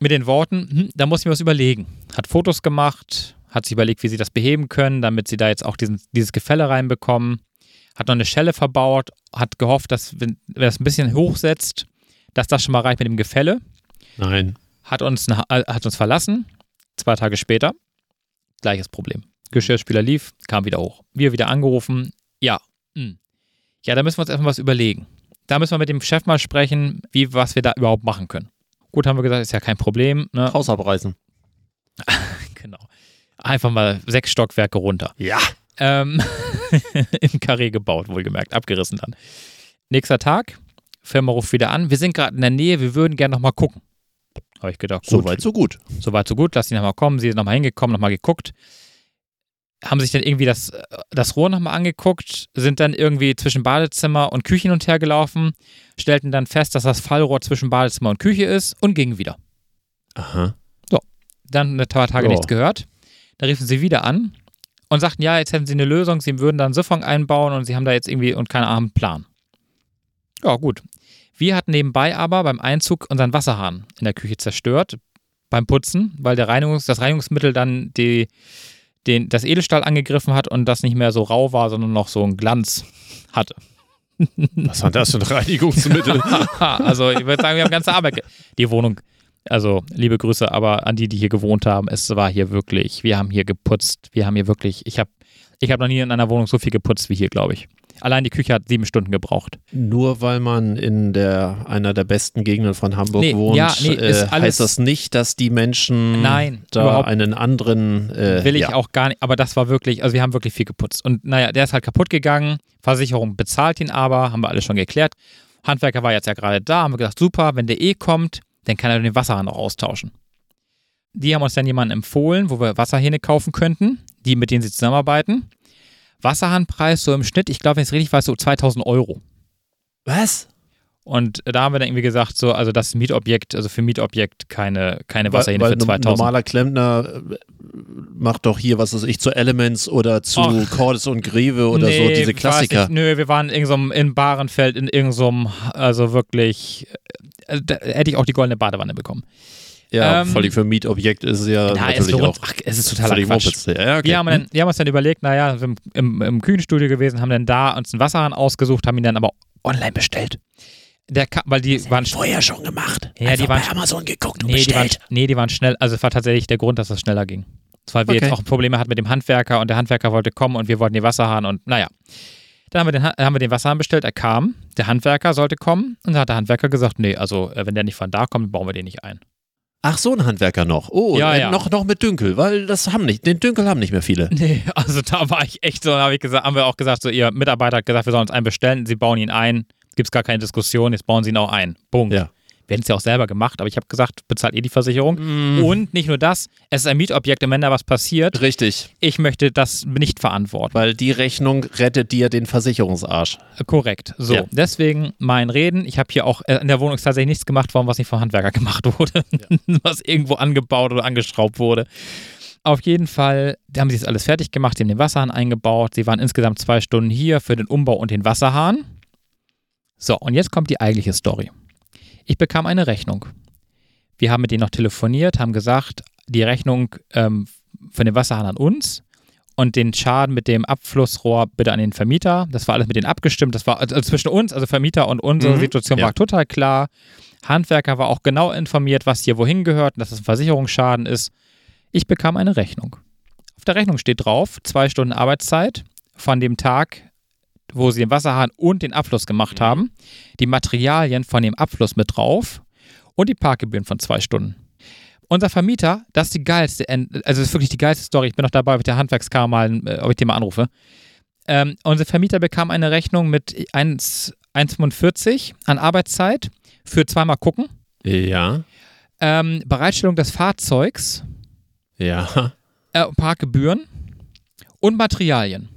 mit den Worten, hm, da muss ich mir was überlegen. Hat Fotos gemacht, hat sich überlegt, wie sie das beheben können, damit sie da jetzt auch diesen, dieses Gefälle reinbekommen. Hat noch eine Schelle verbaut, hat gehofft, dass, wenn wenn das ein bisschen hochsetzt, dass das schon mal reicht mit dem Gefälle. Nein. Hat uns, äh, hat uns verlassen. Zwei Tage später, gleiches Problem. Geschirrspüler lief, kam wieder hoch. Wir wieder angerufen. Ja, hm. ja, da müssen wir uns erstmal was überlegen. Da müssen wir mit dem Chef mal sprechen, wie, was wir da überhaupt machen können. Gut, haben wir gesagt, ist ja kein Problem. Ne? Haus abreißen. Genau. Einfach mal sechs Stockwerke runter. Ja. Ähm, Im Karree gebaut, wohlgemerkt, abgerissen dann. Nächster Tag, Firma ruft wieder an. Wir sind gerade in der Nähe, wir würden gerne nochmal gucken. Habe ich gedacht, gut, So weit, so gut. Soweit so gut, lass ihn nochmal kommen. Sie ist nochmal hingekommen, nochmal geguckt. haben sich dann irgendwie das, das Rohr nochmal angeguckt, sind dann irgendwie zwischen Badezimmer und Küche hin und her gelaufen, stellten dann fest, dass das Fallrohr zwischen Badezimmer und Küche ist und gingen wieder. Aha. Dann ein paar Tage Ja. nichts gehört. Da riefen sie wieder an und sagten, ja, jetzt hätten sie eine Lösung, sie würden dann einen Siphon einbauen und sie haben da jetzt irgendwie und keine Ahnung, einen Plan. Ja, gut. Wir hatten nebenbei aber beim Einzug unseren Wasserhahn in der Küche zerstört, beim Putzen, weil der Reinigungs-, das Reinigungsmittel dann die, den, das Edelstahl angegriffen hat und das nicht mehr so rau war, sondern noch so einen Glanz hatte. Was war das für ein Reinigungsmittel? also ich würde sagen, wir haben ganze Arbeit. Die Wohnung, also liebe Grüße, aber an die, die hier gewohnt haben, es war hier wirklich, wir haben hier geputzt, wir haben hier wirklich, ich habe ich hab noch nie in einer Wohnung so viel geputzt wie hier, glaube ich. Allein die Küche hat sieben Stunden gebraucht. Nur weil man in der einer der besten Gegenden von Hamburg Nee, wohnt, ja, nee, äh, heißt das nicht, dass die Menschen Nein, da einen anderen äh, Will ich ja. auch gar nicht, aber das war wirklich, also wir haben wirklich viel geputzt. Und naja, der ist halt kaputt gegangen, Versicherung bezahlt ihn aber, haben wir alles schon geklärt. Handwerker war jetzt ja gerade da, haben wir gesagt, super, wenn der eh kommt, dann kann er den Wasserhahn auch austauschen. Die haben uns dann jemanden empfohlen, wo wir Wasserhähne kaufen könnten, die mit denen sie zusammenarbeiten. Wasserhahnpreis so im Schnitt, ich glaube, wenn ich es richtig weiß, so 2000 Euro. Was? Und da haben wir dann irgendwie gesagt, so, also das Mietobjekt, also für Mietobjekt keine, keine Weil, Wasserhähne weil für ein 2000. normaler Klempner äh, macht doch hier, was weiß ich, zu Elements oder zu Och. Cordes und Greve oder so, Nee, diese weiß Klassiker. Nicht. Nö, wir waren in irgendeinem in Bahrenfeld, in irgendeinem, also wirklich, äh, da hätte ich auch die goldene Badewanne bekommen. Ja, Ähm, vor allem für Mietobjekt ist es ja Na, es, natürlich lohnt, auch ach, es ist totaler völlig Quatsch. Ja, okay. Wir haben, dann, wir haben uns dann überlegt, naja, wir sind im, im Küchenstudio gewesen, haben dann da uns einen Wasserhahn ausgesucht, haben ihn dann aber online bestellt. Der, ka- weil die waren vorher schon gemacht. Ja, Einfach die waren- bei Amazon geguckt und Nee, die waren, bestellt. nee, die waren schnell. Also es war tatsächlich der Grund, dass es schneller ging. Weil wir Okay. jetzt auch Probleme hatten mit dem Handwerker und der Handwerker wollte kommen und wir wollten den Wasserhahn und naja. Dann haben wir, den, Ha- haben wir den Wasserhahn bestellt, er kam, der Handwerker sollte kommen und dann hat der Handwerker gesagt, nee, also äh, wenn der nicht von da kommt, bauen wir den nicht ein. Ach, so ein Handwerker noch. Oh, Ja, äh, ja. Noch, noch mit Dünkel, weil das haben nicht, den Dünkel haben nicht mehr viele. Nee, also da war ich echt so, da hab ich gesagt, haben wir auch gesagt, so ihr Mitarbeiter hat gesagt, wir sollen uns einen bestellen, sie bauen ihn ein, gibt es gar keine Diskussion, jetzt bauen sie ihn auch ein. Punkt. Ja. Wir hätten es ja auch selber gemacht, aber ich habe gesagt, bezahlt ihr die Versicherung. Mhm. Und nicht nur das, es ist ein Mietobjekt und wenn da was passiert, Richtig, ich möchte das nicht verantworten. weil die Rechnung rettet dir den Versicherungsarsch. Korrekt. So, Ja. deswegen mein Reden. Ich habe hier auch äh, in der Wohnung tatsächlich nichts gemacht worden, was nicht vom Handwerker gemacht wurde, was irgendwo angebaut oder angeschraubt wurde. Auf jeden Fall haben sie das alles fertig gemacht, sie haben den Wasserhahn eingebaut. Sie waren insgesamt zwei Stunden hier für den Umbau und den Wasserhahn. So, und jetzt kommt die eigentliche Story. Ich bekam eine Rechnung. Wir haben mit denen noch telefoniert, haben gesagt, die Rechnung ähm, für den Wasserhahn an uns und den Schaden mit dem Abflussrohr bitte an den Vermieter. Das war alles mit denen abgestimmt. Das war also zwischen uns, also Vermieter und unsere Mhm, Situation ja. war total klar. Handwerker war auch genau informiert, was hier wohin gehört und dass es ein Versicherungsschaden ist. Ich bekam eine Rechnung. Auf der Rechnung steht drauf, zwei Stunden Arbeitszeit von dem Tag, wo sie den Wasserhahn und den Abfluss gemacht Mhm. haben, die Materialien von dem Abfluss mit drauf und die Parkgebühren von zwei Stunden. Unser Vermieter, das ist die geilste, also das ist wirklich die geilste Story. Ich bin noch dabei, ob ich der Handwerkskammer mal, äh, ob ich den mal anrufe. Ähm, unser Vermieter bekam eine Rechnung mit 1 1,45 an Arbeitszeit für zweimal gucken. Ja, Ähm, Bereitstellung des Fahrzeugs, ja. äh, Parkgebühren und Materialien.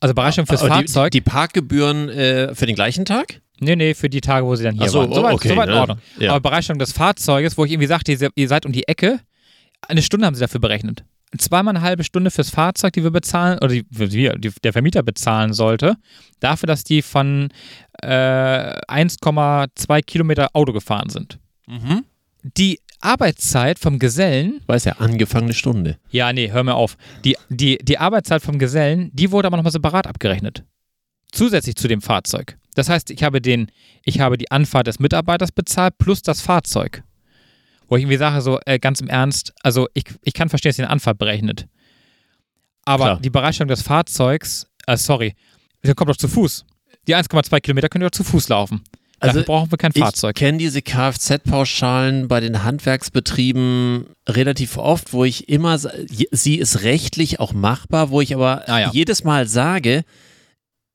Also Bereitstellung fürs Aber Fahrzeug. Die, die Parkgebühren äh, für den gleichen Tag? Nee, nee, für die Tage, wo sie dann hier Ach so, waren. Soweit, okay, in ne? Ordnung. Ja. Aber Bereitstellung des Fahrzeuges, wo ich irgendwie sagte, ihr seid um die Ecke, eine Stunde haben sie dafür berechnet. Zweimal eine halbe Stunde fürs Fahrzeug, die wir bezahlen, oder die, wir, die der Vermieter bezahlen sollte, dafür, dass die von äh, 1,2 Kilometer Auto gefahren sind. Mhm. Die Arbeitszeit vom Gesellen Weiß ja, angefangene Stunde. Ja, nee, hör mir auf. Die, die, die Arbeitszeit vom Gesellen, die wurde aber nochmal separat abgerechnet. Zusätzlich zu dem Fahrzeug. Das heißt, ich habe, den, ich habe die Anfahrt des Mitarbeiters bezahlt plus das Fahrzeug. Wo ich irgendwie sage, so äh, ganz im Ernst, also ich, ich kann verstehen, dass ihr eine Anfahrt berechnet. Aber Klar. die Bereitstellung des Fahrzeugs, äh, sorry, ihr kommt doch zu Fuß. Die 1,2 Kilometer könnt ihr doch zu Fuß laufen. Dafür Also, brauchen wir kein Fahrzeug. Ich kenne diese Kfz-Pauschalen bei den Handwerksbetrieben relativ oft, wo ich immer, sie ist rechtlich auch machbar, wo ich aber Ah ja. jedes Mal sage,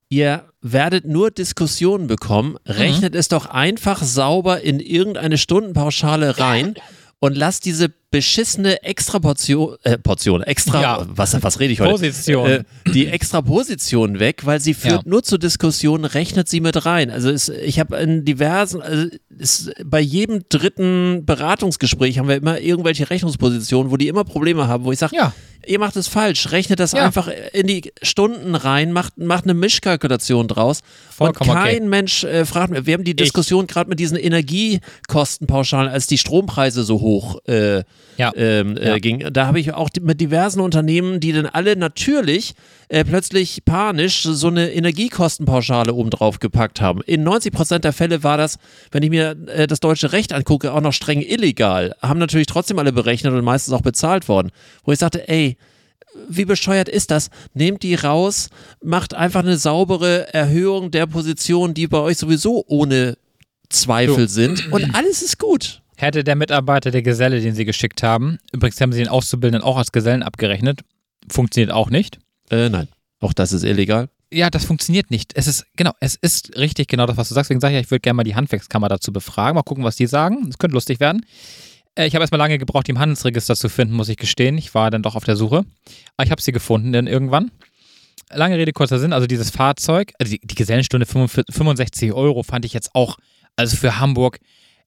ihr werdet nur Diskussionen bekommen, Mhm. rechnet es doch einfach sauber in irgendeine Stundenpauschale rein und lass diese beschissene Extraportion, äh, Portion, extra, Ja. was, was rede ich heute? Position. Äh, die Extraposition weg, weil sie führt Ja. nur zu Diskussionen, rechnet sie mit rein. Also es, ich habe in diversen, also es, bei jedem dritten Beratungsgespräch haben wir immer irgendwelche Rechnungspositionen, wo die immer Probleme haben, wo ich sage, Ja. ihr macht es falsch, rechnet das Ja. einfach in die Stunden rein, macht, macht eine Mischkalkulation draus. Vollkommen und kein okay. Mensch äh, fragt mir, wir haben die Diskussion gerade mit diesen Energiekostenpauschalen, als die Strompreise so hoch äh, Ja. ähm, äh, ging. Da habe ich auch mit diversen Unternehmen, die dann alle natürlich äh, plötzlich panisch so eine Energiekostenpauschale oben drauf gepackt haben. In 90 Prozent der Fälle war das, wenn ich mir äh, das deutsche Recht angucke, auch noch streng illegal. Haben natürlich trotzdem alle berechnet und meistens auch bezahlt worden. Wo ich sagte, ey, wie bescheuert ist das? Nehmt die raus, macht einfach eine saubere Erhöhung der Positionen, die bei euch sowieso ohne Zweifel sind und alles ist gut. Hätte der Mitarbeiter, der Geselle, den sie geschickt haben, übrigens haben sie den Auszubildenden auch als Gesellen abgerechnet, funktioniert auch nicht. Äh, nein, auch das ist illegal. Ja, das funktioniert nicht. Es ist, genau, es ist richtig genau das, was du sagst. Deswegen sage ich ja, ich würde gerne mal die Handwerkskammer dazu befragen. Mal gucken, was die sagen. Das könnte lustig werden. Äh, Ich habe erstmal lange gebraucht, die im Handelsregister zu finden, muss ich gestehen. Ich war dann doch auf der Suche. Aber ich habe sie gefunden dann irgendwann. Lange Rede, kurzer Sinn. Also dieses Fahrzeug, also die, die Gesellenstunde 45 65 Euro fand ich jetzt auch, also für Hamburg,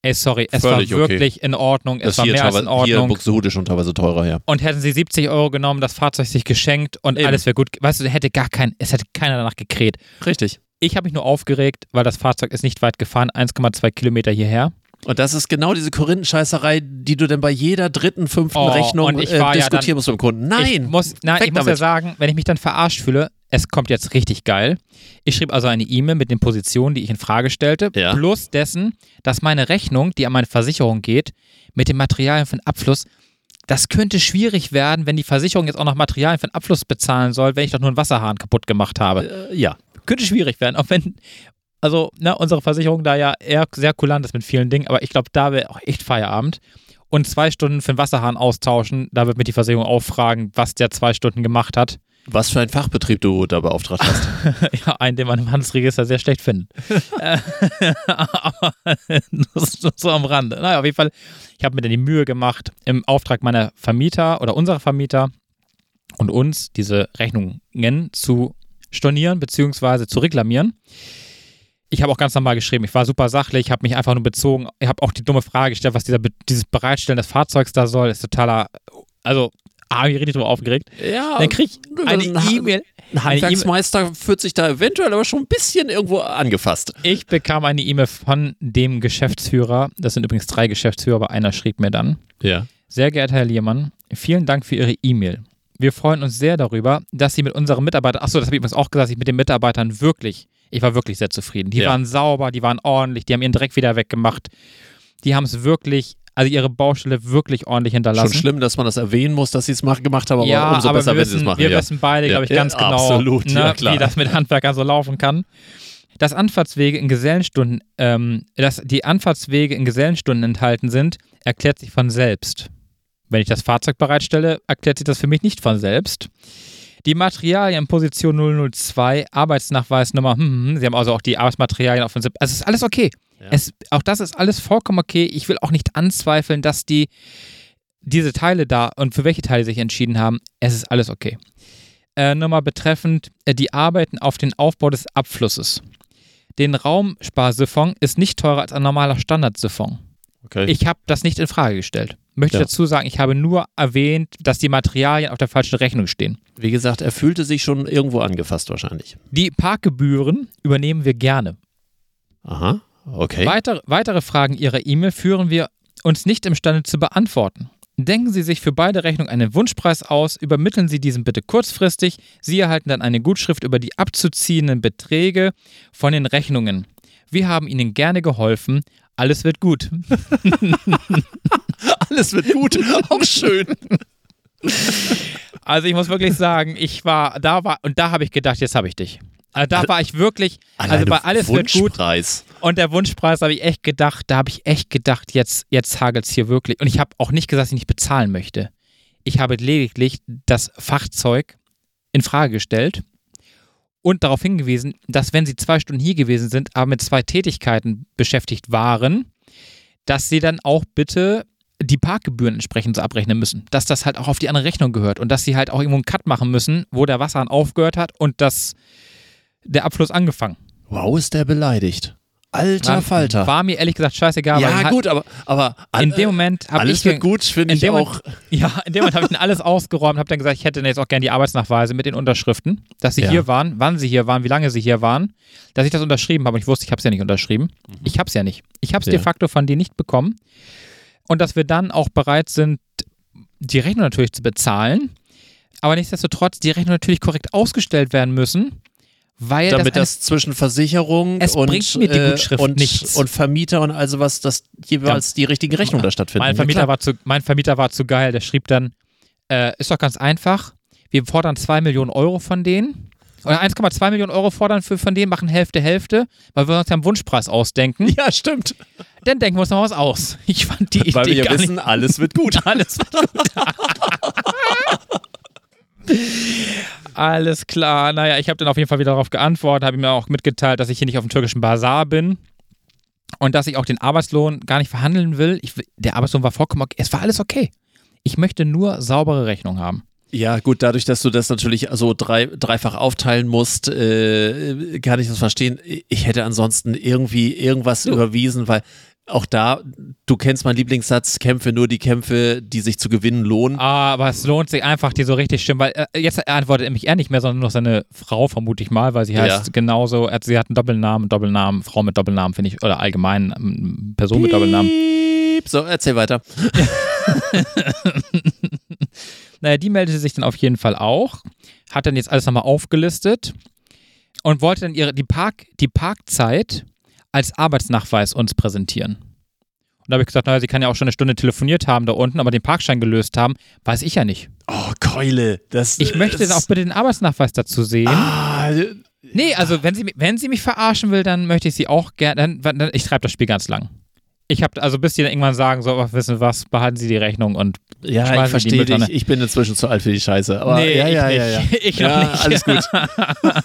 ey, sorry, es Völlig war okay. wirklich in Ordnung. Es war hier, mehr als in teilweise- hier Ordnung. Buxtehude schon teilweise teurer, ja. Und hätten sie 70 Euro genommen, das Fahrzeug sich geschenkt und Eben. alles wäre gut. Weißt du, hätte gar kein, es hätte keiner danach gekräht. Richtig. Ich habe mich nur aufgeregt, weil das Fahrzeug ist nicht weit gefahren, 1,2 Kilometer hierher. Und das ist genau diese Korinthenscheißerei, die du dann bei jeder dritten, fünften Oh, Rechnung äh, war ja diskutieren dann- musst mit dem Kunden. Nein! Ich muss, nein, ich muss ja sagen, wenn ich mich dann verarscht fühle, es kommt jetzt richtig geil. Ich schrieb also eine E-Mail mit den Positionen, die ich in Frage stellte, Ja. plus dessen, dass meine Rechnung, die an meine Versicherung geht, mit den Materialien für den Abfluss, das könnte schwierig werden, wenn die Versicherung jetzt auch noch Materialien für den Abfluss bezahlen soll, wenn ich doch nur einen Wasserhahn kaputt gemacht habe. Äh, ja. könnte schwierig werden, auch wenn, also ne, unsere Versicherung da ja eher sehr kulant ist mit vielen Dingen, aber ich glaube, da wäre auch echt Feierabend. Und zwei Stunden für den Wasserhahn austauschen, da wird mir die Versicherung auch fragen, was der zwei Stunden gemacht hat. Was für ein Fachbetrieb du da beauftragt hast. ja, einen, den man im Handelsregister sehr schlecht findet. Aber so am Rande. Naja, auf jeden Fall, ich habe mir dann die Mühe gemacht, im Auftrag meiner Vermieter oder unserer Vermieter und uns diese Rechnungen zu stornieren bzw. zu reklamieren. Ich habe auch ganz normal geschrieben, ich war super sachlich, habe mich einfach nur bezogen, ich habe auch die dumme Frage gestellt, was dieser, dieses Bereitstellen des Fahrzeugs da soll, ist totaler, also, ah, mich richtig drüber aufgeregt. ja. Dann krieg ich eine E-Mail. Ein Handwerksmeister fühlt sich da eventuell aber schon ein bisschen irgendwo angefasst. Ich bekam eine E-Mail von dem Geschäftsführer. Das sind übrigens drei Geschäftsführer, aber einer schrieb mir dann. Ja. Sehr geehrter Herr Liermann, vielen Dank für Ihre E-Mail. Wir freuen uns sehr darüber, dass Sie mit unseren Mitarbeitern, achso, das habe ich übrigens auch gesagt, dass ich mit den Mitarbeitern wirklich, ich war wirklich sehr zufrieden. Die Ja. waren sauber, die waren ordentlich, die haben ihren Dreck wieder weggemacht. Die haben es wirklich, also ihre Baustelle wirklich ordentlich hinterlassen. Schon schlimm, dass man das erwähnen muss, dass sie es gemacht haben, aber ja, umso aber besser, wir wenn sie es wissen, machen. Wir ja. wissen beide, Ja, glaube ich, ganz genau, absolut, ne, wie das mit Handwerkern so laufen kann. Dass Anfahrtswege in Gesellenstunden, ähm, dass die Anfahrtswege in Gesellenstunden enthalten sind, erklärt sich von selbst. Wenn ich das Fahrzeug bereitstelle, erklärt sich das für mich nicht von selbst. Die Materialien in Position 002, Arbeitsnachweisnummer, hm, hm, Sie haben also auch die Arbeitsmaterialien auf dem Zip. Also es ist alles okay. Ja. Es, auch das ist alles vollkommen okay. Ich will auch nicht anzweifeln, dass die diese Teile da und für welche Teile sich entschieden haben. Es ist alles okay. Äh, Nummer betreffend äh, die Arbeiten auf den Aufbau des Abflusses. Den Raumsparsiphon ist nicht teurer als ein normaler Standardsiphon. Okay. Ich habe das nicht in Frage gestellt. Möchte Ja. dazu sagen, ich habe nur erwähnt, dass die Materialien auf der falschen Rechnung stehen. Wie gesagt, er fühlte sich schon irgendwo angefasst wahrscheinlich. Die Parkgebühren übernehmen wir gerne. Aha, okay. Weitere, weitere Fragen Ihrer E-Mail führen wir uns nicht imstande zu beantworten. Denken Sie sich für beide Rechnungen einen Wunschpreis aus, übermitteln Sie diesen bitte kurzfristig. Sie erhalten dann eine Gutschrift über die abzuziehenden Beträge von den Rechnungen. Wir haben Ihnen gerne geholfen. Alles wird gut. Alles wird gut, auch schön. Also ich muss wirklich sagen, ich war, da war, und da habe ich gedacht, jetzt habe ich dich. Also da war ich wirklich, also bei alles wird gut und der Wunschpreis habe ich echt gedacht, da habe ich echt gedacht, jetzt, jetzt hagelt es hier wirklich. Und ich habe auch nicht gesagt, dass ich nicht bezahlen möchte. Ich habe lediglich das Fahrzeug in Frage gestellt und darauf hingewiesen, dass wenn sie zwei Stunden hier gewesen sind, aber mit zwei Tätigkeiten beschäftigt waren, dass sie dann auch bitte die Parkgebühren entsprechend so abrechnen müssen, dass das halt auch auf die andere Rechnung gehört und dass sie halt auch irgendwo einen Cut machen müssen, wo der Wasserhahn aufgehört hat und das, der Abfluss angefangen. Wow, ist der beleidigt. Alter War- Falter. War mir ehrlich gesagt scheißegal. ja, gut, aber, aber In dem Moment habe alles ich wird gut, finde in ich auch. Moment, ja, in dem Moment habe ich dann alles ausgeräumt, habe dann gesagt, ich hätte jetzt auch gerne die Arbeitsnachweise mit den Unterschriften, dass sie Ja. hier waren, wann sie hier waren, wie lange sie hier waren, dass ich das unterschrieben habe. Und ich wusste, ich habe es ja nicht unterschrieben. Ich habe es ja nicht. Ich habe es Ja. de facto von dir nicht bekommen. Und dass wir dann auch bereit sind, die Rechnung natürlich zu bezahlen, aber nichtsdestotrotz die Rechnung natürlich korrekt ausgestellt werden müssen, weil damit das, das zwischen Versicherung Es und, bringt mir die äh, und, und Vermieter und also was, dass jeweils die richtigen Rechnungen da stattfinden. Mein Ja, Vermieter, klar. war zu, mein Vermieter war zu geil, der schrieb dann, äh, ist doch ganz einfach, wir fordern 2 Millionen Euro von denen. Oder 1,2 Millionen Euro fordern für, von denen, machen Hälfte, Hälfte, weil wir uns ja einen Wunschpreis ausdenken. ja, stimmt. Dann denken wir uns noch was aus. Ich fand die Idee Weil wir ja wissen, nicht. alles wird gut. Alles wird gut. Alles klar. Naja, ich habe dann auf jeden Fall wieder darauf geantwortet, habe ihm auch mitgeteilt, dass ich hier nicht auf dem türkischen Bazar bin und dass ich auch den Arbeitslohn gar nicht verhandeln will. Ich, der Arbeitslohn war vollkommen okay. Es war alles okay. Ich möchte nur saubere Rechnung haben. Ja, gut, dadurch, dass du das natürlich so drei, dreifach aufteilen musst, äh, kann ich das verstehen. Ich hätte ansonsten irgendwie irgendwas überwiesen, weil auch da, du kennst meinen Lieblingssatz, Kämpfe nur die Kämpfe, die sich zu gewinnen lohnen. Aber es lohnt sich einfach, die so richtig stimmen, weil äh, jetzt antwortet er mich er nicht mehr, sondern nur seine Frau, vermute ich mal, weil sie heißt Ja. genauso, sie hat einen Doppelnamen, Doppelnamen, Frau mit Doppelnamen, finde ich, oder allgemein ähm, Person mit Doppelnamen. Piep. So, erzähl weiter. Naja, die meldete sich dann auf jeden Fall auch, hat dann jetzt alles nochmal aufgelistet und wollte dann ihre, die, Park, die Parkzeit als Arbeitsnachweis uns präsentieren. Und da habe ich gesagt, naja, sie kann ja auch schon eine Stunde telefoniert haben da unten, aber den Parkschein gelöst haben, weiß ich ja nicht. Oh, Keule. Das, Ich möchte das, auch bitte den Arbeitsnachweis dazu sehen. Ah, Nee, also wenn sie, wenn sie mich verarschen will, dann möchte ich sie auch gerne. Dann, dann, ich treibe das Spiel ganz lang. Ich habe, also bis die dann irgendwann sagen, so, ach, wissen was, behalten Sie die Rechnung und ja, ich verstehe dich. Ich bin inzwischen zu alt für die Scheiße. Aber Nee, ja, ich ja, ja, ja. Ich noch nicht. Alles gut.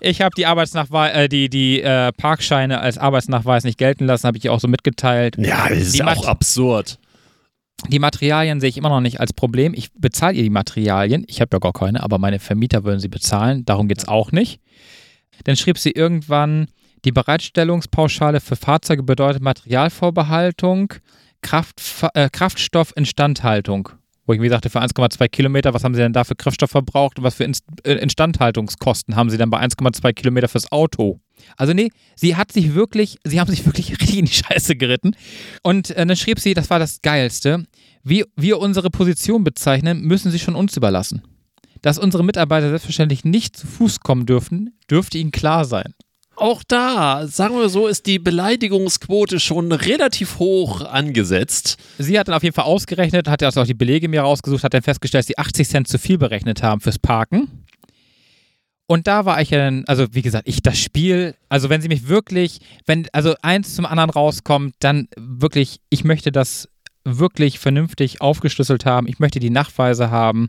Ich habe die Arbeitsnachweis, äh, die, die äh, Parkscheine als Arbeitsnachweis nicht gelten lassen, habe ich ihr auch so mitgeteilt. Ja, das ist Die auch absurd. Die Materialien sehe ich immer noch nicht als Problem. Ich bezahle ihr die Materialien. Ich habe ja gar keine, aber meine Vermieter würden sie bezahlen. Darum geht es auch nicht. Dann schrieb sie irgendwann, die Bereitstellungspauschale für Fahrzeuge bedeutet Materialvorbehaltung, Kraft, äh, Kraftstoffinstandhaltung. Wo ich mir sagte, für 1,2 Kilometer, was haben Sie denn da für Kraftstoff verbraucht und was für Inst äh, Instandhaltungskosten haben Sie dann bei 1,2 Kilometer fürs Auto? Also nee, sie hat sich wirklich, sie haben sich wirklich richtig in die Scheiße geritten. Und äh, dann schrieb sie, das war das Geilste, wie wir unsere Position bezeichnen, müssen sie schon uns überlassen. Dass unsere Mitarbeiter selbstverständlich nicht zu Fuß kommen dürfen, dürfte ihnen klar sein. Auch da, sagen wir so, ist die Beleidigungsquote schon relativ hoch angesetzt. Sie hat dann auf jeden Fall ausgerechnet, hat also auch die Belege mir rausgesucht, hat dann festgestellt, dass sie 80 Cent zu viel berechnet haben fürs Parken. Und da war ich ja dann, also wie gesagt, ich das Spiel, also wenn sie mich wirklich, wenn also eins zum anderen rauskommt, dann wirklich, ich möchte das wirklich vernünftig aufgeschlüsselt haben. Ich möchte die Nachweise haben.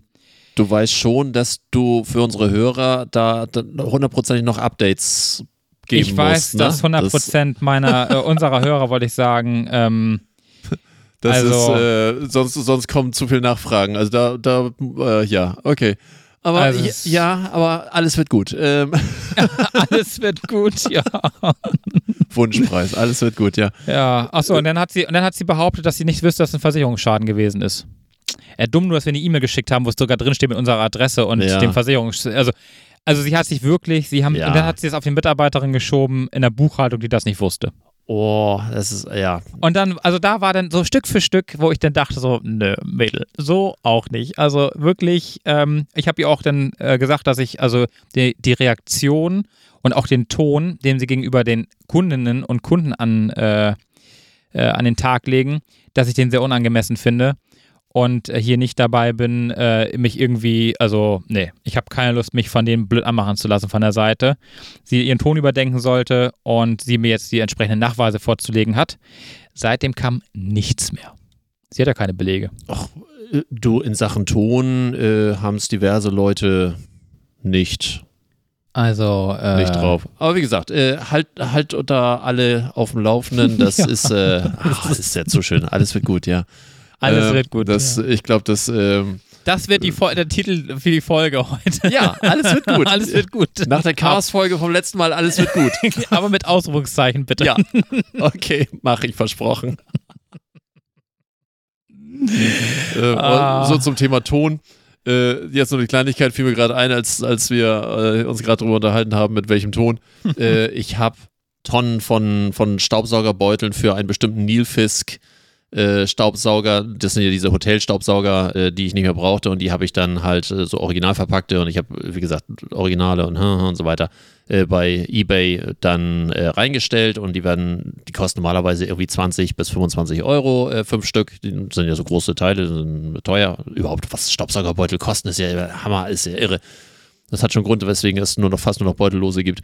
Du weißt schon, dass du für unsere Hörer da hundertprozentig noch Updates geben ich weiß, musst. Ne? dass 100 Prozent meiner, äh, unserer Hörer, wollte ich sagen, ähm, Das Also- ist, äh, sonst, sonst kommen zu viele Nachfragen. Also da, da, äh, ja, okay. Aber Also ja, ja, aber alles wird gut. Ähm, alles wird gut, ja. Wunschpreis, alles wird gut, ja. Ja, achso, und dann hat sie, und dann hat sie behauptet, dass sie nicht wüsste, dass es ein Versicherungsschaden gewesen ist. Ja, dumm nur, dass wir eine E-Mail geschickt haben, wo es sogar drin steht mit unserer Adresse und Ja. dem Versicherungs... Also, also sie hat sich wirklich, sie haben, Ja. und dann hat sie es auf die Mitarbeiterin geschoben in der Buchhaltung, die das nicht wusste. Oh, das ist, ja. Und dann, also da war dann so Stück für Stück, wo ich dann dachte so, nö, Mädel, so auch nicht. Also wirklich, ähm, ich habe ihr auch dann äh, gesagt, dass ich also die, die Reaktion und auch den Ton, den sie gegenüber den Kundinnen und Kunden an, äh, äh, an den Tag legen, dass ich den sehr unangemessen finde und äh, hier nicht dabei bin, äh, mich irgendwie, also nee, ich habe keine Lust, mich von denen blöd anmachen zu lassen von der Seite. Sie ihren Ton überdenken sollte und sie mir jetzt die entsprechenden Nachweise vorzulegen hat. Seitdem kam nichts mehr. Sie hat ja keine Belege. Ach, äh, du, in Sachen Ton äh, haben es diverse Leute nicht, Also, äh, nicht drauf. Aber wie gesagt, äh, halt, halt da alle auf dem Laufenden. Das Ja. ist, äh, ach, das ist ja zu schön. Alles wird gut, ja. Alles Äh, wird gut. Das, ja. Ich glaube, das. ähm, Das wird die der Titel für die Folge heute. ja, alles wird gut. Alles wird gut. Nach der Chaos-Folge vom letzten Mal, alles wird gut. Aber mit Ausrufungszeichen bitte. Ja. Okay, mache ich versprochen. äh, Ah. So zum Thema Ton. Äh, jetzt noch eine Kleinigkeit fiel mir gerade ein, als, als wir äh, uns gerade darüber unterhalten haben, mit welchem Ton. äh, ich habe Tonnen von, von Staubsaugerbeuteln für einen bestimmten Nilfisk. Äh, Staubsauger, das sind ja diese Hotelstaubsauger, äh, die ich nicht mehr brauchte und die habe ich dann halt äh, so original verpackte und ich habe, wie gesagt, Originale und, und so weiter äh, bei eBay dann reingestellt und die werden, die kosten normalerweise irgendwie 20 bis 25 Euro, fünf Stück, die sind ja so große Teile, sind teuer. Überhaupt, was Staubsaugerbeutel kosten, ist ja Hammer, ist ja irre. Das hat schon Grund, weswegen es nur noch fast nur noch Beutellose gibt.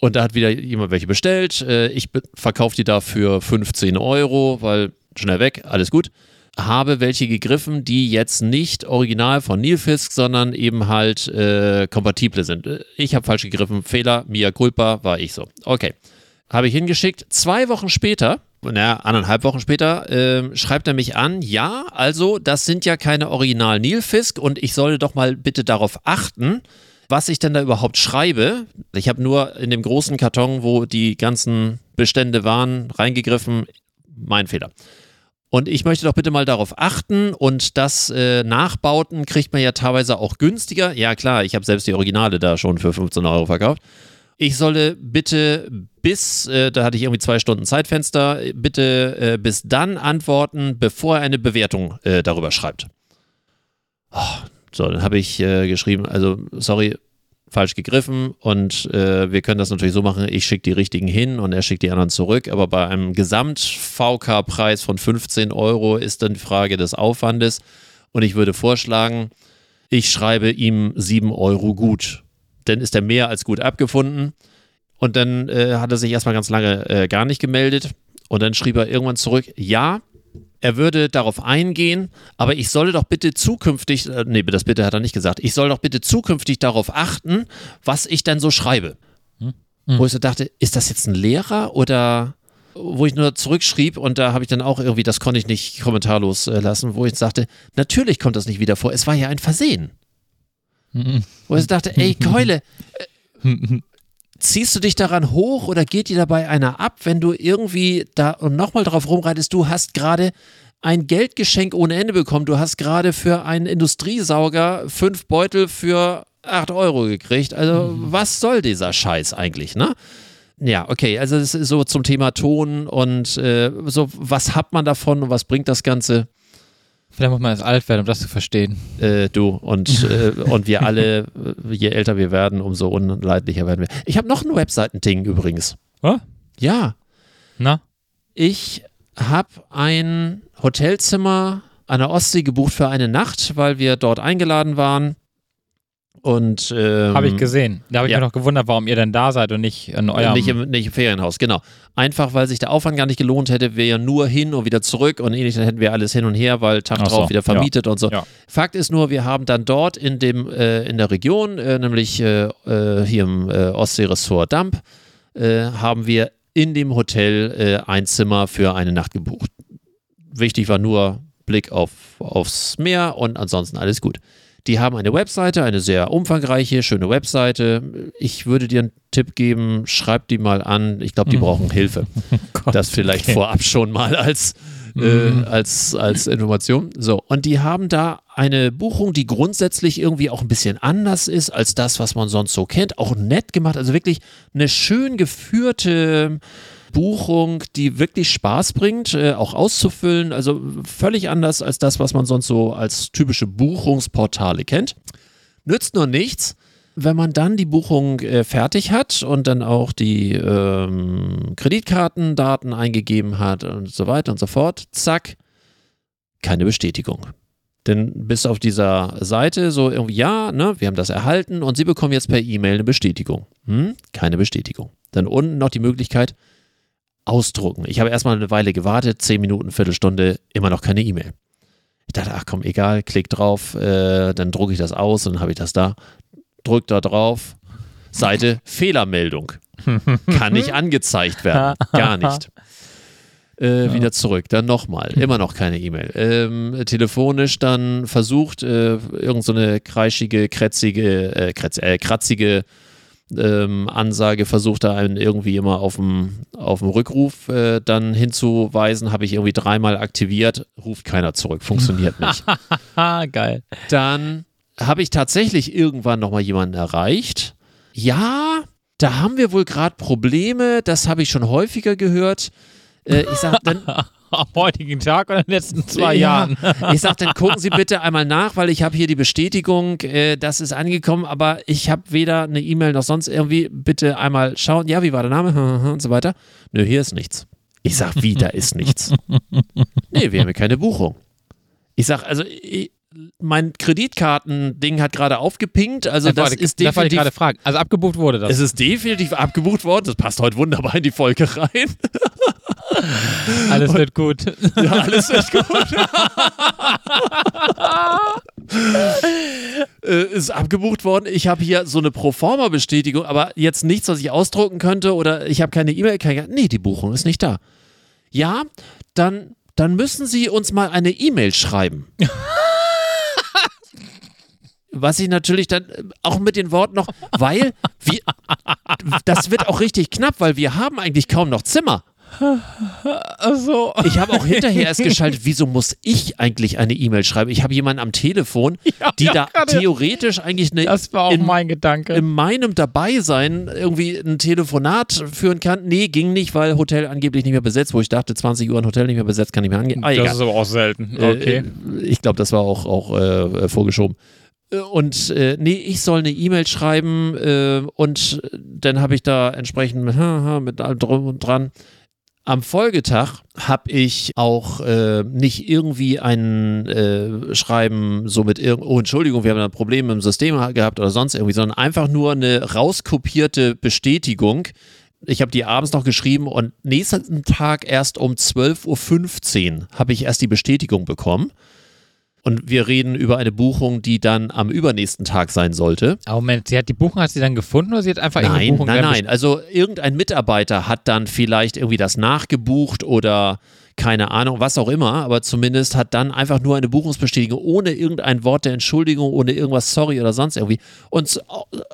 Und da hat wieder jemand welche bestellt. Ich verkaufe die da für 15 Euro, weil schnell weg, alles gut. Habe welche gegriffen, die jetzt nicht original von Nilfisk, sondern eben halt äh, kompatible sind. Äh, Ich habe falsch gegriffen, Fehler, mia culpa, war ich so. Okay. Habe ich hingeschickt. Zwei Wochen später, naja, anderthalb Wochen später, ähm, schreibt er mich an, ja, also das sind ja keine Original Nilfisk und ich solle doch mal bitte darauf achten, was ich denn da überhaupt schreibe. Ich habe nur in dem großen Karton, wo die ganzen Bestände waren, reingegriffen. Mein Fehler. Und ich möchte doch bitte mal darauf achten und das äh, Nachbauten kriegt man ja teilweise auch günstiger. Ja klar, ich habe selbst die Originale da schon für 15 Euro verkauft. Ich solle bitte bis, äh, da hatte ich irgendwie zwei Stunden Zeitfenster, bitte äh, bis dann antworten, bevor er eine Bewertung äh, darüber schreibt. Oh, so, dann habe ich äh, geschrieben, also sorry, falsch gegriffen und äh, wir können das natürlich so machen, ich schicke die richtigen hin und er schickt die anderen zurück, aber bei einem Gesamt-VK-Preis von 15 Euro ist dann die Frage des Aufwandes. Und ich würde vorschlagen, ich schreibe ihm 7 Euro gut. Dann ist er mehr als gut abgefunden. Und dann äh, hat er sich erstmal ganz lange äh, gar nicht gemeldet. Und dann schrieb er irgendwann zurück, ja, er würde darauf eingehen, aber ich solle doch bitte zukünftig, äh, nee, das bitte hat er nicht gesagt, ich soll doch bitte zukünftig darauf achten, was ich dann so schreibe. Wo ich so dachte, ist das jetzt ein Lehrer oder wo ich nur zurückschrieb und da habe ich dann auch irgendwie, das konnte ich nicht kommentarlos äh, lassen, wo ich sagte, natürlich kommt das nicht wieder vor, es war ja ein Versehen. Wo ich dachte, ey Keule, äh, ziehst du dich daran hoch oder geht dir dabei einer ab, wenn du irgendwie da und nochmal drauf rumreitest, du hast gerade ein Geldgeschenk ohne Ende bekommen, du hast gerade für einen Industriesauger fünf Beutel für acht Euro gekriegt, also was soll dieser Scheiß eigentlich, ne? Ja, okay, also das ist so zum Thema Ton und äh, so, was hat man davon und was bringt das Ganze? Vielleicht muss man erst alt werden, um das zu verstehen. Äh, du und, äh, und wir alle, äh, je älter wir werden, umso unleidlicher werden wir. Ich habe noch ein Webseitending übrigens. Was? Ja, Na? ich habe ein Hotelzimmer an der Ostsee gebucht für eine Nacht, weil wir dort eingeladen waren. Und ähm, Habe ich gesehen. Da habe ich ja. mich noch gewundert, warum ihr denn da seid und nicht in eurem. nicht, im, nicht im Ferienhaus, genau. Einfach, weil sich der Aufwand gar nicht gelohnt hätte, wir ja nur hin und wieder zurück und ähnlich, dann hätten wir alles hin und her, weil Tag so, drauf wieder vermietet und so. Ja. Fakt ist nur, wir haben dann dort in dem äh, in der Region, äh, nämlich äh, äh, hier im äh, Ostseeressort Damp, äh, haben wir in dem Hotel ein Zimmer für eine Nacht gebucht. Wichtig war nur Blick auf, aufs Meer und ansonsten alles gut. Die haben eine Webseite, eine sehr umfangreiche, schöne Webseite. Ich würde dir einen Tipp geben, schreib die mal an. Ich glaube, die brauchen Hilfe. das vielleicht vorab schon mal als, äh, als, als Information. So, und die haben da eine Buchung, die grundsätzlich irgendwie auch ein bisschen anders ist als das, was man sonst so kennt. Auch nett gemacht, also wirklich eine schön geführte Buchung, die wirklich Spaß bringt, äh, auch auszufüllen. Also völlig anders als das, was man sonst so als typische Buchungsportale kennt. Nützt nur nichts, wenn man dann die Buchung äh, fertig hat und dann auch die ähm, Kreditkartendaten eingegeben hat und so weiter und so fort, zack, keine Bestätigung. Denn bis auf dieser Seite so irgendwie, ja, ne, wir haben das erhalten und Sie bekommen jetzt per E-Mail eine Bestätigung. Hm? Keine Bestätigung. Dann unten noch die Möglichkeit, ausdrucken. Ich habe erstmal eine Weile gewartet, zehn Minuten, Viertelstunde, immer noch keine E-Mail. Ich dachte, ach komm, egal, klick drauf, äh, dann drucke ich das aus und dann habe ich das da. Drück da drauf, Seite Fehlermeldung. Kann nicht angezeigt werden. Gar nicht. Äh, Wieder zurück, dann nochmal, immer noch keine E-Mail. Ähm, telefonisch dann versucht, äh, irgend so eine kreischige, krätzige, äh, kratz, äh, kratzige ähm, Ansage versucht, da einen irgendwie immer auf dem, auf dem Rückruf äh, dann hinzuweisen, habe ich irgendwie dreimal aktiviert, ruft keiner zurück, funktioniert nicht. Geil. dann habe ich tatsächlich irgendwann nochmal jemanden erreicht. Ja, da haben wir wohl gerade Probleme, das habe ich schon häufiger gehört. Äh, ich sage, dann, Am heutigen Tag oder in den letzten zwei ja, Jahren. Ich sage, dann gucken Sie bitte einmal nach, weil ich habe hier die Bestätigung, äh, das ist angekommen, aber ich habe weder eine E-Mail noch sonst irgendwie. Bitte einmal schauen. Ja, wie war der Name und so weiter. Nö, hier ist nichts. Ich sage, wie, da ist nichts. Nee, wir haben hier keine Buchung. Ich sage, also ich, mein Kreditkartending hat gerade aufgepinkt, also das, wollte- ist das wollte ich definitiv gerade fragen. Also abgebucht wurde das. es ist definitiv abgebucht worden. Das passt heute wunderbar in die Folge rein. Alles wird gut. Ja, alles ist gut. äh, ist abgebucht worden. Ich habe hier so eine Proforma-Bestätigung, aber jetzt nichts, was ich ausdrucken könnte oder ich habe keine E-Mail. Keine, nee, die Buchung ist nicht da. Ja, dann, dann müssen Sie uns mal eine E-Mail schreiben. Was ich natürlich dann äh, auch mit den Worten noch, weil wir, das wird auch richtig knapp, weil wir haben eigentlich kaum noch Zimmer. Also, Ich habe auch hinterher erst geschaltet, wieso muss ich eigentlich eine E-Mail schreiben? Ich habe jemanden am Telefon, Ja, die ja, da theoretisch eigentlich eine, das war auch in, mein Gedanke. in meinem Dabeisein irgendwie ein Telefonat führen kann. Nee, ging nicht, weil Hotel angeblich nicht mehr besetzt, wo ich dachte, 20 Uhr ein Hotel nicht mehr besetzt, kann ich mir angehen. Ah, das ist aber auch selten. Okay. Äh, ich glaube, das war auch, auch äh, vorgeschoben. Äh, Und äh, nee, ich soll eine E-Mail schreiben äh, und dann habe ich da entsprechend mit, mit allem drum und dran. Am Folgetag habe ich auch äh, nicht irgendwie ein äh, Schreiben so mit oh Entschuldigung, wir haben ein Problem im System gehabt oder sonst irgendwie, sondern einfach nur eine rauskopierte Bestätigung. Ich habe die abends noch geschrieben und nächsten Tag erst um 12.15 Uhr habe ich erst die Bestätigung bekommen. Und wir reden über eine Buchung, die dann am übernächsten Tag sein sollte. Aber Moment, sie hat die Buchung, hat sie dann gefunden oder sie hat einfach Nein, Buchung nein, nein. Also irgendein Mitarbeiter hat dann vielleicht irgendwie das nachgebucht oder keine Ahnung, was auch immer, aber zumindest hat dann einfach nur eine Buchungsbestätigung ohne irgendein Wort der Entschuldigung, ohne irgendwas sorry oder sonst irgendwie. Und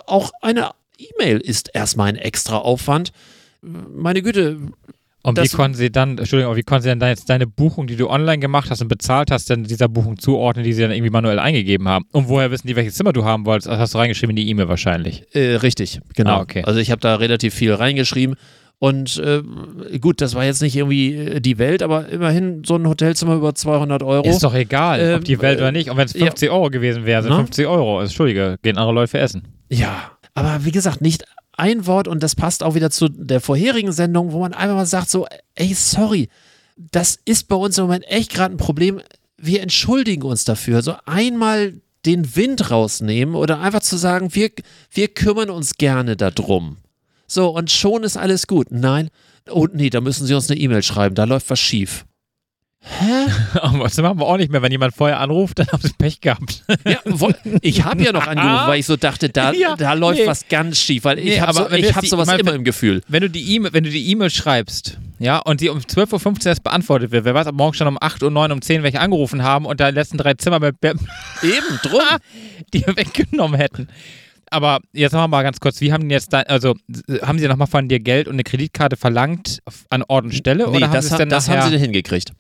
auch eine E-Mail ist erstmal ein extra Aufwand. Meine Güte, Und wie Das- konnten sie dann, Entschuldigung, wie konnten sie dann jetzt deine Buchung, die du online gemacht hast und bezahlt hast, denn dieser Buchung zuordnen, die sie dann irgendwie manuell eingegeben haben? Und woher wissen die, welches Zimmer du haben wolltest? Das hast du reingeschrieben in die E-Mail wahrscheinlich. Äh, richtig, genau. Ah, okay. Also ich habe da relativ viel reingeschrieben. Und äh, gut, das war jetzt nicht irgendwie äh, die Welt, aber immerhin so ein Hotelzimmer über 200 Euro. Ist doch egal, Ähm, ob die Welt äh, oder nicht. Und wenn es ja. 50 Euro gewesen wäre, sind Na? 50 Euro. Entschuldige, gehen andere Leute für Essen. Ja, aber wie gesagt, nicht ein Wort und das passt auch wieder zu der vorherigen Sendung, wo man einfach mal sagt so, ey, sorry, das ist bei uns im Moment echt gerade ein Problem. Wir entschuldigen uns dafür. So einmal den Wind rausnehmen oder einfach zu sagen, wir, wir kümmern uns gerne darum. So, und schon ist alles gut. Nein, oh nee, da müssen Sie uns eine E-Mail schreiben, da läuft was schief. Hä? Das machen wir auch nicht mehr. Wenn jemand vorher anruft, dann haben sie Pech gehabt. Ja, ich habe ja noch angerufen, weil ich so dachte, da, Ja, da läuft nee. was ganz schief, weil ich Nee, habe so, ich hab die- sowas mein, immer im Gefühl. Wenn du die E-Mail, wenn du die E-Mail schreibst, ja, und die um 12.15 Uhr erst beantwortet wird, wer weiß, ob morgen schon um 8 Uhr, 9 um 10 welche angerufen haben und da die letzten drei Zimmer mit, Eben, drum. die weggenommen hätten. Aber jetzt noch mal ganz kurz, wie haben die jetzt da, also haben sie nochmal von dir Geld und eine Kreditkarte verlangt an Ort und Stelle? Nee, oder haben das, sie es ha- denn das haben sie hingekriegt.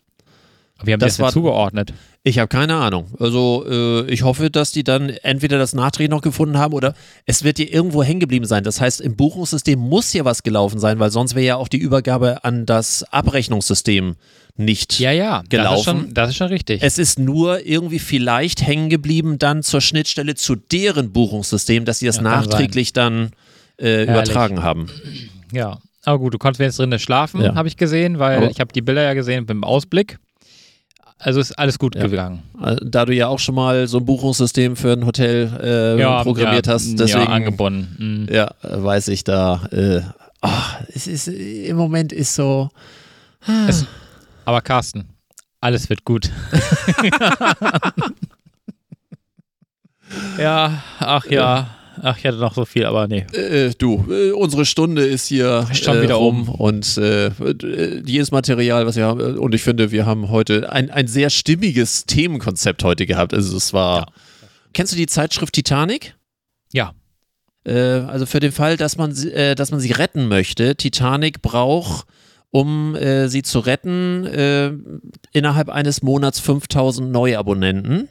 Wie haben das sie das war- zugeordnet? Ich habe keine Ahnung. Also äh, ich hoffe, dass die dann entweder das Nachträgen noch gefunden haben oder es wird dir irgendwo hängen geblieben sein. Das heißt, im Buchungssystem muss ja was gelaufen sein, weil sonst wäre ja auch die Übergabe an das Abrechnungssystem nicht. Ja, ja, Das ist, gelaufen. schon, das ist schon richtig. Es ist nur irgendwie vielleicht hängen geblieben dann zur Schnittstelle zu deren Buchungssystem, dass sie das Ja, nachträglich dann äh, übertragen haben. ja. Aber gut, du konntest jetzt drinnen schlafen, Ja. habe ich gesehen, weil Aber- ich habe die Bilder ja gesehen mit dem Ausblick. Also ist alles gut Ja. gegangen. Äh, Da du ja auch schon mal so ein Buchungssystem für ein Hotel äh, programmiert ja, hast, deswegen Ja, angebunden. Mhm. ja, weiß ich da. Äh, ah, es ist im Moment ist so. Es, aber Carsten, alles wird gut. ja, ach ja. Ach, ich hatte noch so viel, aber nee. Äh, du, äh, unsere Stunde ist hier Schon äh, wieder rum um. und äh, äh, jedes Material, was wir haben, äh, und ich finde, wir haben heute ein, ein sehr stimmiges Themenkonzept heute gehabt. Also es war. Ja. Kennst du die Zeitschrift Titanic? Ja. Äh, also für den Fall, dass man, sie- äh, dass man sie retten möchte, Titanic braucht, um äh, sie zu retten, äh, innerhalb eines Monats 5000 Neuabonnenten.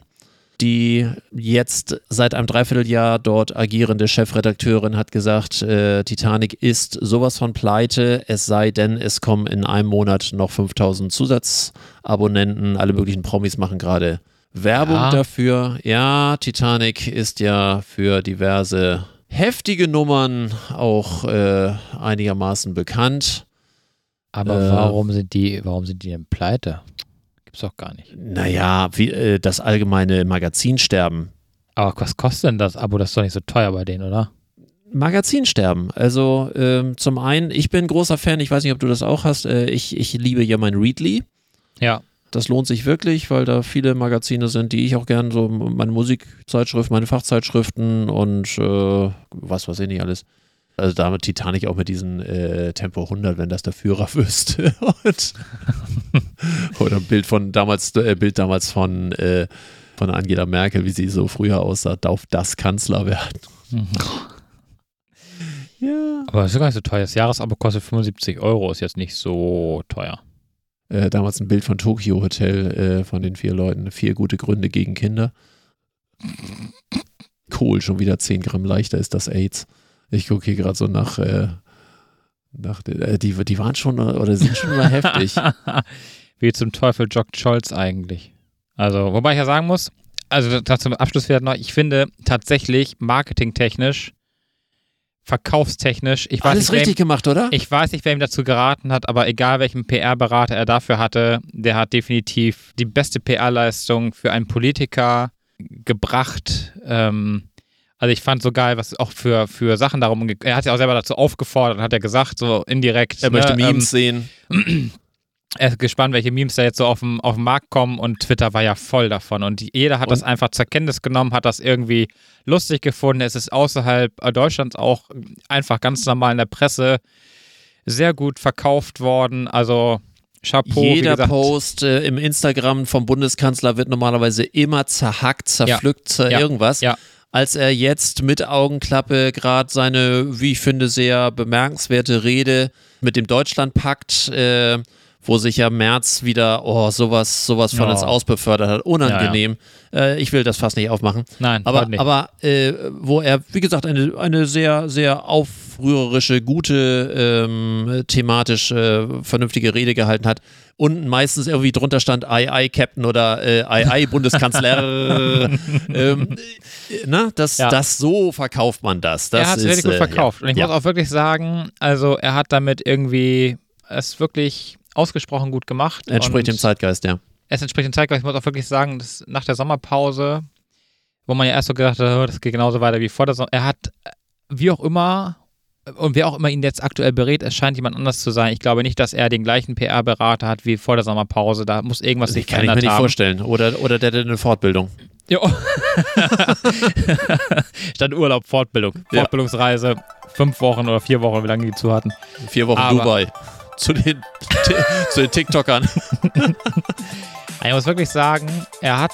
Die jetzt seit einem Dreivierteljahr dort agierende Chefredakteurin hat gesagt, äh, Titanic ist sowas von pleite, es sei denn, es kommen in einem Monat noch 5000 Zusatzabonnenten. Alle möglichen Promis machen gerade Werbung Ja. dafür. Ja, Titanic ist ja für diverse heftige Nummern auch äh, einigermaßen bekannt. Aber Äh. warum sind die, warum sind die denn pleite? Gibt's doch gar nicht. Naja, wie, äh, das allgemeine Magazinsterben. Aber was kostet denn das Abo? Das ist doch nicht so teuer bei denen, oder? Magazinsterben. Also ähm, zum einen, ich bin großer Fan, ich weiß nicht, ob du das auch hast, äh, ich, ich liebe ja mein Readly. Ja. Das lohnt sich wirklich, weil da viele Magazine sind, die ich auch gern so, meine Musikzeitschriften, meine Fachzeitschriften und äh, was weiß ich nicht alles. Also damit Titanic auch mit diesen äh, Tempo 100, wenn das der Führer wüsste. und, oder ein Bild von damals, äh, Bild damals von, äh, von Angela Merkel, wie sie so früher aussah, darf das Kanzler werden. Ja. Aber das ist gar nicht so teuer. Das Jahresabo kostet 75 Euro, ist jetzt nicht so teuer. Äh, damals ein Bild von Tokyo Hotel äh, von den vier Leuten. Vier gute Gründe gegen Kinder. Kohl, schon wieder 10 Gramm leichter ist das AIDS. Ich gucke hier gerade so nach, äh, nach äh, die, die waren schon oder sind schon mal heftig. Wie zum Teufel joggt Scholz eigentlich? Also, wobei ich ja sagen muss, also zum Abschluss vielleicht noch, ich finde tatsächlich marketingtechnisch, verkaufstechnisch, ich weiß, Alles nicht, richtig ihm, gemacht, oder? ich weiß nicht, wer ihm dazu geraten hat, aber egal welchen PR-Berater er dafür hatte, der hat definitiv die beste PR-Leistung für einen Politiker gebracht. Ähm, also ich fand so geil, was auch für, für Sachen darum, er hat ja auch selber dazu aufgefordert und hat ja gesagt, so indirekt. er möchte ne, ähm, Memes sehen. er ist gespannt, welche Memes da jetzt so auf den, auf den Markt kommen und Twitter war ja voll davon. Und jeder hat Und- das einfach zur Kenntnis genommen, hat das irgendwie lustig gefunden. Es ist außerhalb äh, Deutschlands auch einfach ganz normal in der Presse sehr gut verkauft worden. Also Chapeau. Jeder. Post äh, im Instagram vom Bundeskanzler wird normalerweise immer zerhackt, zerpflückt, zer Ja. irgendwas. Ja. Als er jetzt mit Augenklappe gerade seine, wie ich finde, sehr bemerkenswerte Rede mit dem Deutschlandpakt, äh, wo sich ja Merz wieder, oh, sowas, sowas von Ja. ins Aus befördert hat. Unangenehm. Äh, ich will das fast nicht aufmachen. Nein, Aber, heute nicht. aber äh, wo er, wie gesagt, eine, eine sehr, sehr aufrührerische, gute, ähm, thematisch äh, vernünftige Rede gehalten hat und meistens irgendwie drunter stand Ei, Ei, Captain oder äh, Ei, Ei, Bundeskanzler. ähm, äh, ne? das, Ja. das so verkauft man das. das er hat es wirklich gut äh, verkauft. Ja. Und ich ja. muss auch wirklich sagen, also er hat damit irgendwie es wirklich ausgesprochen gut gemacht. Entspricht dem Zeitgeist, ja. es entspricht dem Zeitgeist. Ich muss auch wirklich sagen, dass nach der Sommerpause, wo man ja erst so gedacht hat, oh, das geht genauso weiter wie vor der Sommer, er hat, äh, wie auch immer, und wer auch immer ihn jetzt aktuell berät, es scheint jemand anders zu sein. Ich glaube nicht, dass er den gleichen PR-Berater hat wie vor der Sommerpause. Da muss irgendwas sich Kann ich mir verändert nicht haben. vorstellen. Oder, oder der hat eine Fortbildung. Jo. Statt Urlaub, Fortbildung. Fortbildungsreise, fünf Wochen oder vier Wochen, wie lange die zu hatten. Vier Wochen Aber- Dubai. Zu den, zu den TikTokern. Ich muss wirklich sagen, er hat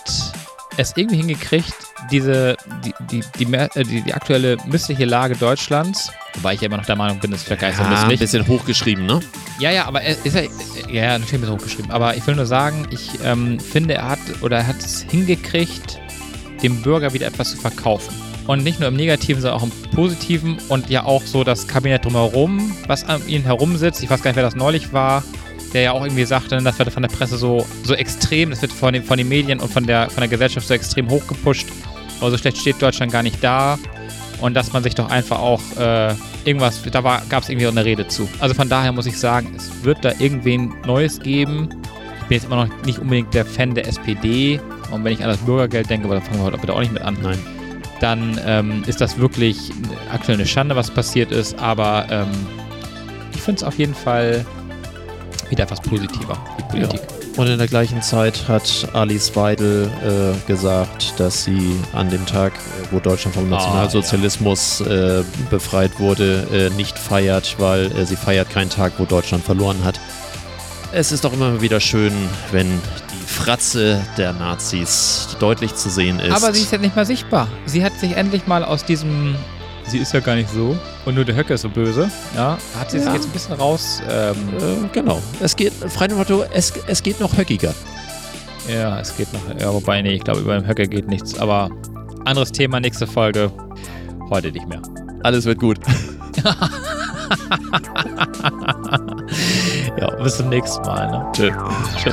es irgendwie hingekriegt, diese, die, die, die, äh, die, die aktuelle missliche Lage Deutschlands, wobei ich ja immer noch der Meinung bin, es so Ja, ein bisschen hochgeschrieben, ne? Ja, ja, aber er ist ja, ja, natürlich ein bisschen hochgeschrieben. Aber ich will nur sagen, ich ähm, finde, er hat oder er hat es hingekriegt, dem Bürger wieder etwas zu verkaufen. Und nicht nur im Negativen, sondern auch im Positiven und ja auch so das Kabinett drumherum, was an ihm herumsitzt. Ich weiß gar nicht, wer das neulich war, der ja auch irgendwie sagte, das wird von der Presse so, so extrem, das wird von den, von den Medien und von der, von der Gesellschaft so extrem hochgepusht. Aber so schlecht steht Deutschland gar nicht da. Und dass man sich doch einfach auch äh, irgendwas, da gab es irgendwie auch eine Rede zu. Also von daher muss ich sagen, es wird da irgendwen Neues geben. Ich bin jetzt immer noch nicht unbedingt der Fan der SPD. Und wenn ich an das Bürgergeld denke, aber da fangen wir heute bitte auch nicht mit an, Nein. dann ähm, ist das wirklich aktuell eine Schande, was passiert ist. Aber ähm, ich finde es auf jeden Fall wieder etwas positiver, die Politik. Und in der gleichen Zeit hat Alice Weidel äh, gesagt, dass sie an dem Tag, äh, wo Deutschland vom Ah, Nationalsozialismus äh, befreit wurde, äh, nicht feiert, weil äh, sie feiert keinen Tag, wo Deutschland verloren hat. Es ist doch immer wieder schön, wenn die Fratze der Nazis deutlich zu sehen ist. Aber sie ist ja nicht mehr sichtbar. Sie hat sich endlich mal aus diesem. Sie ist ja gar nicht so. Und nur der Höcke ist so böse. Ja, hat sie sich Ja. jetzt ein bisschen raus. Ähm, äh, genau. Es geht, frei Motto, es, es geht noch höckiger. ja, es geht noch. Ja, wobei, nee, ich glaube, über den Höcke geht nichts. Aber anderes Thema, nächste Folge. Heute nicht mehr. Alles wird gut. Ja, bis zum nächsten Mal. Ne? Tschö. Tschö.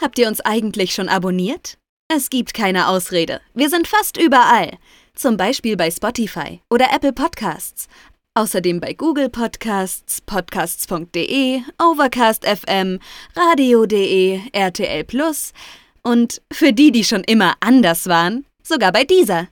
Habt ihr uns eigentlich schon abonniert? Es gibt keine Ausrede. Wir sind fast überall. Zum Beispiel bei Spotify oder Apple Podcasts. Außerdem bei Google Podcasts, podcasts.de, Overcast FM, radio.de, RTL Plus und für die, die schon immer anders waren, sogar bei dieser.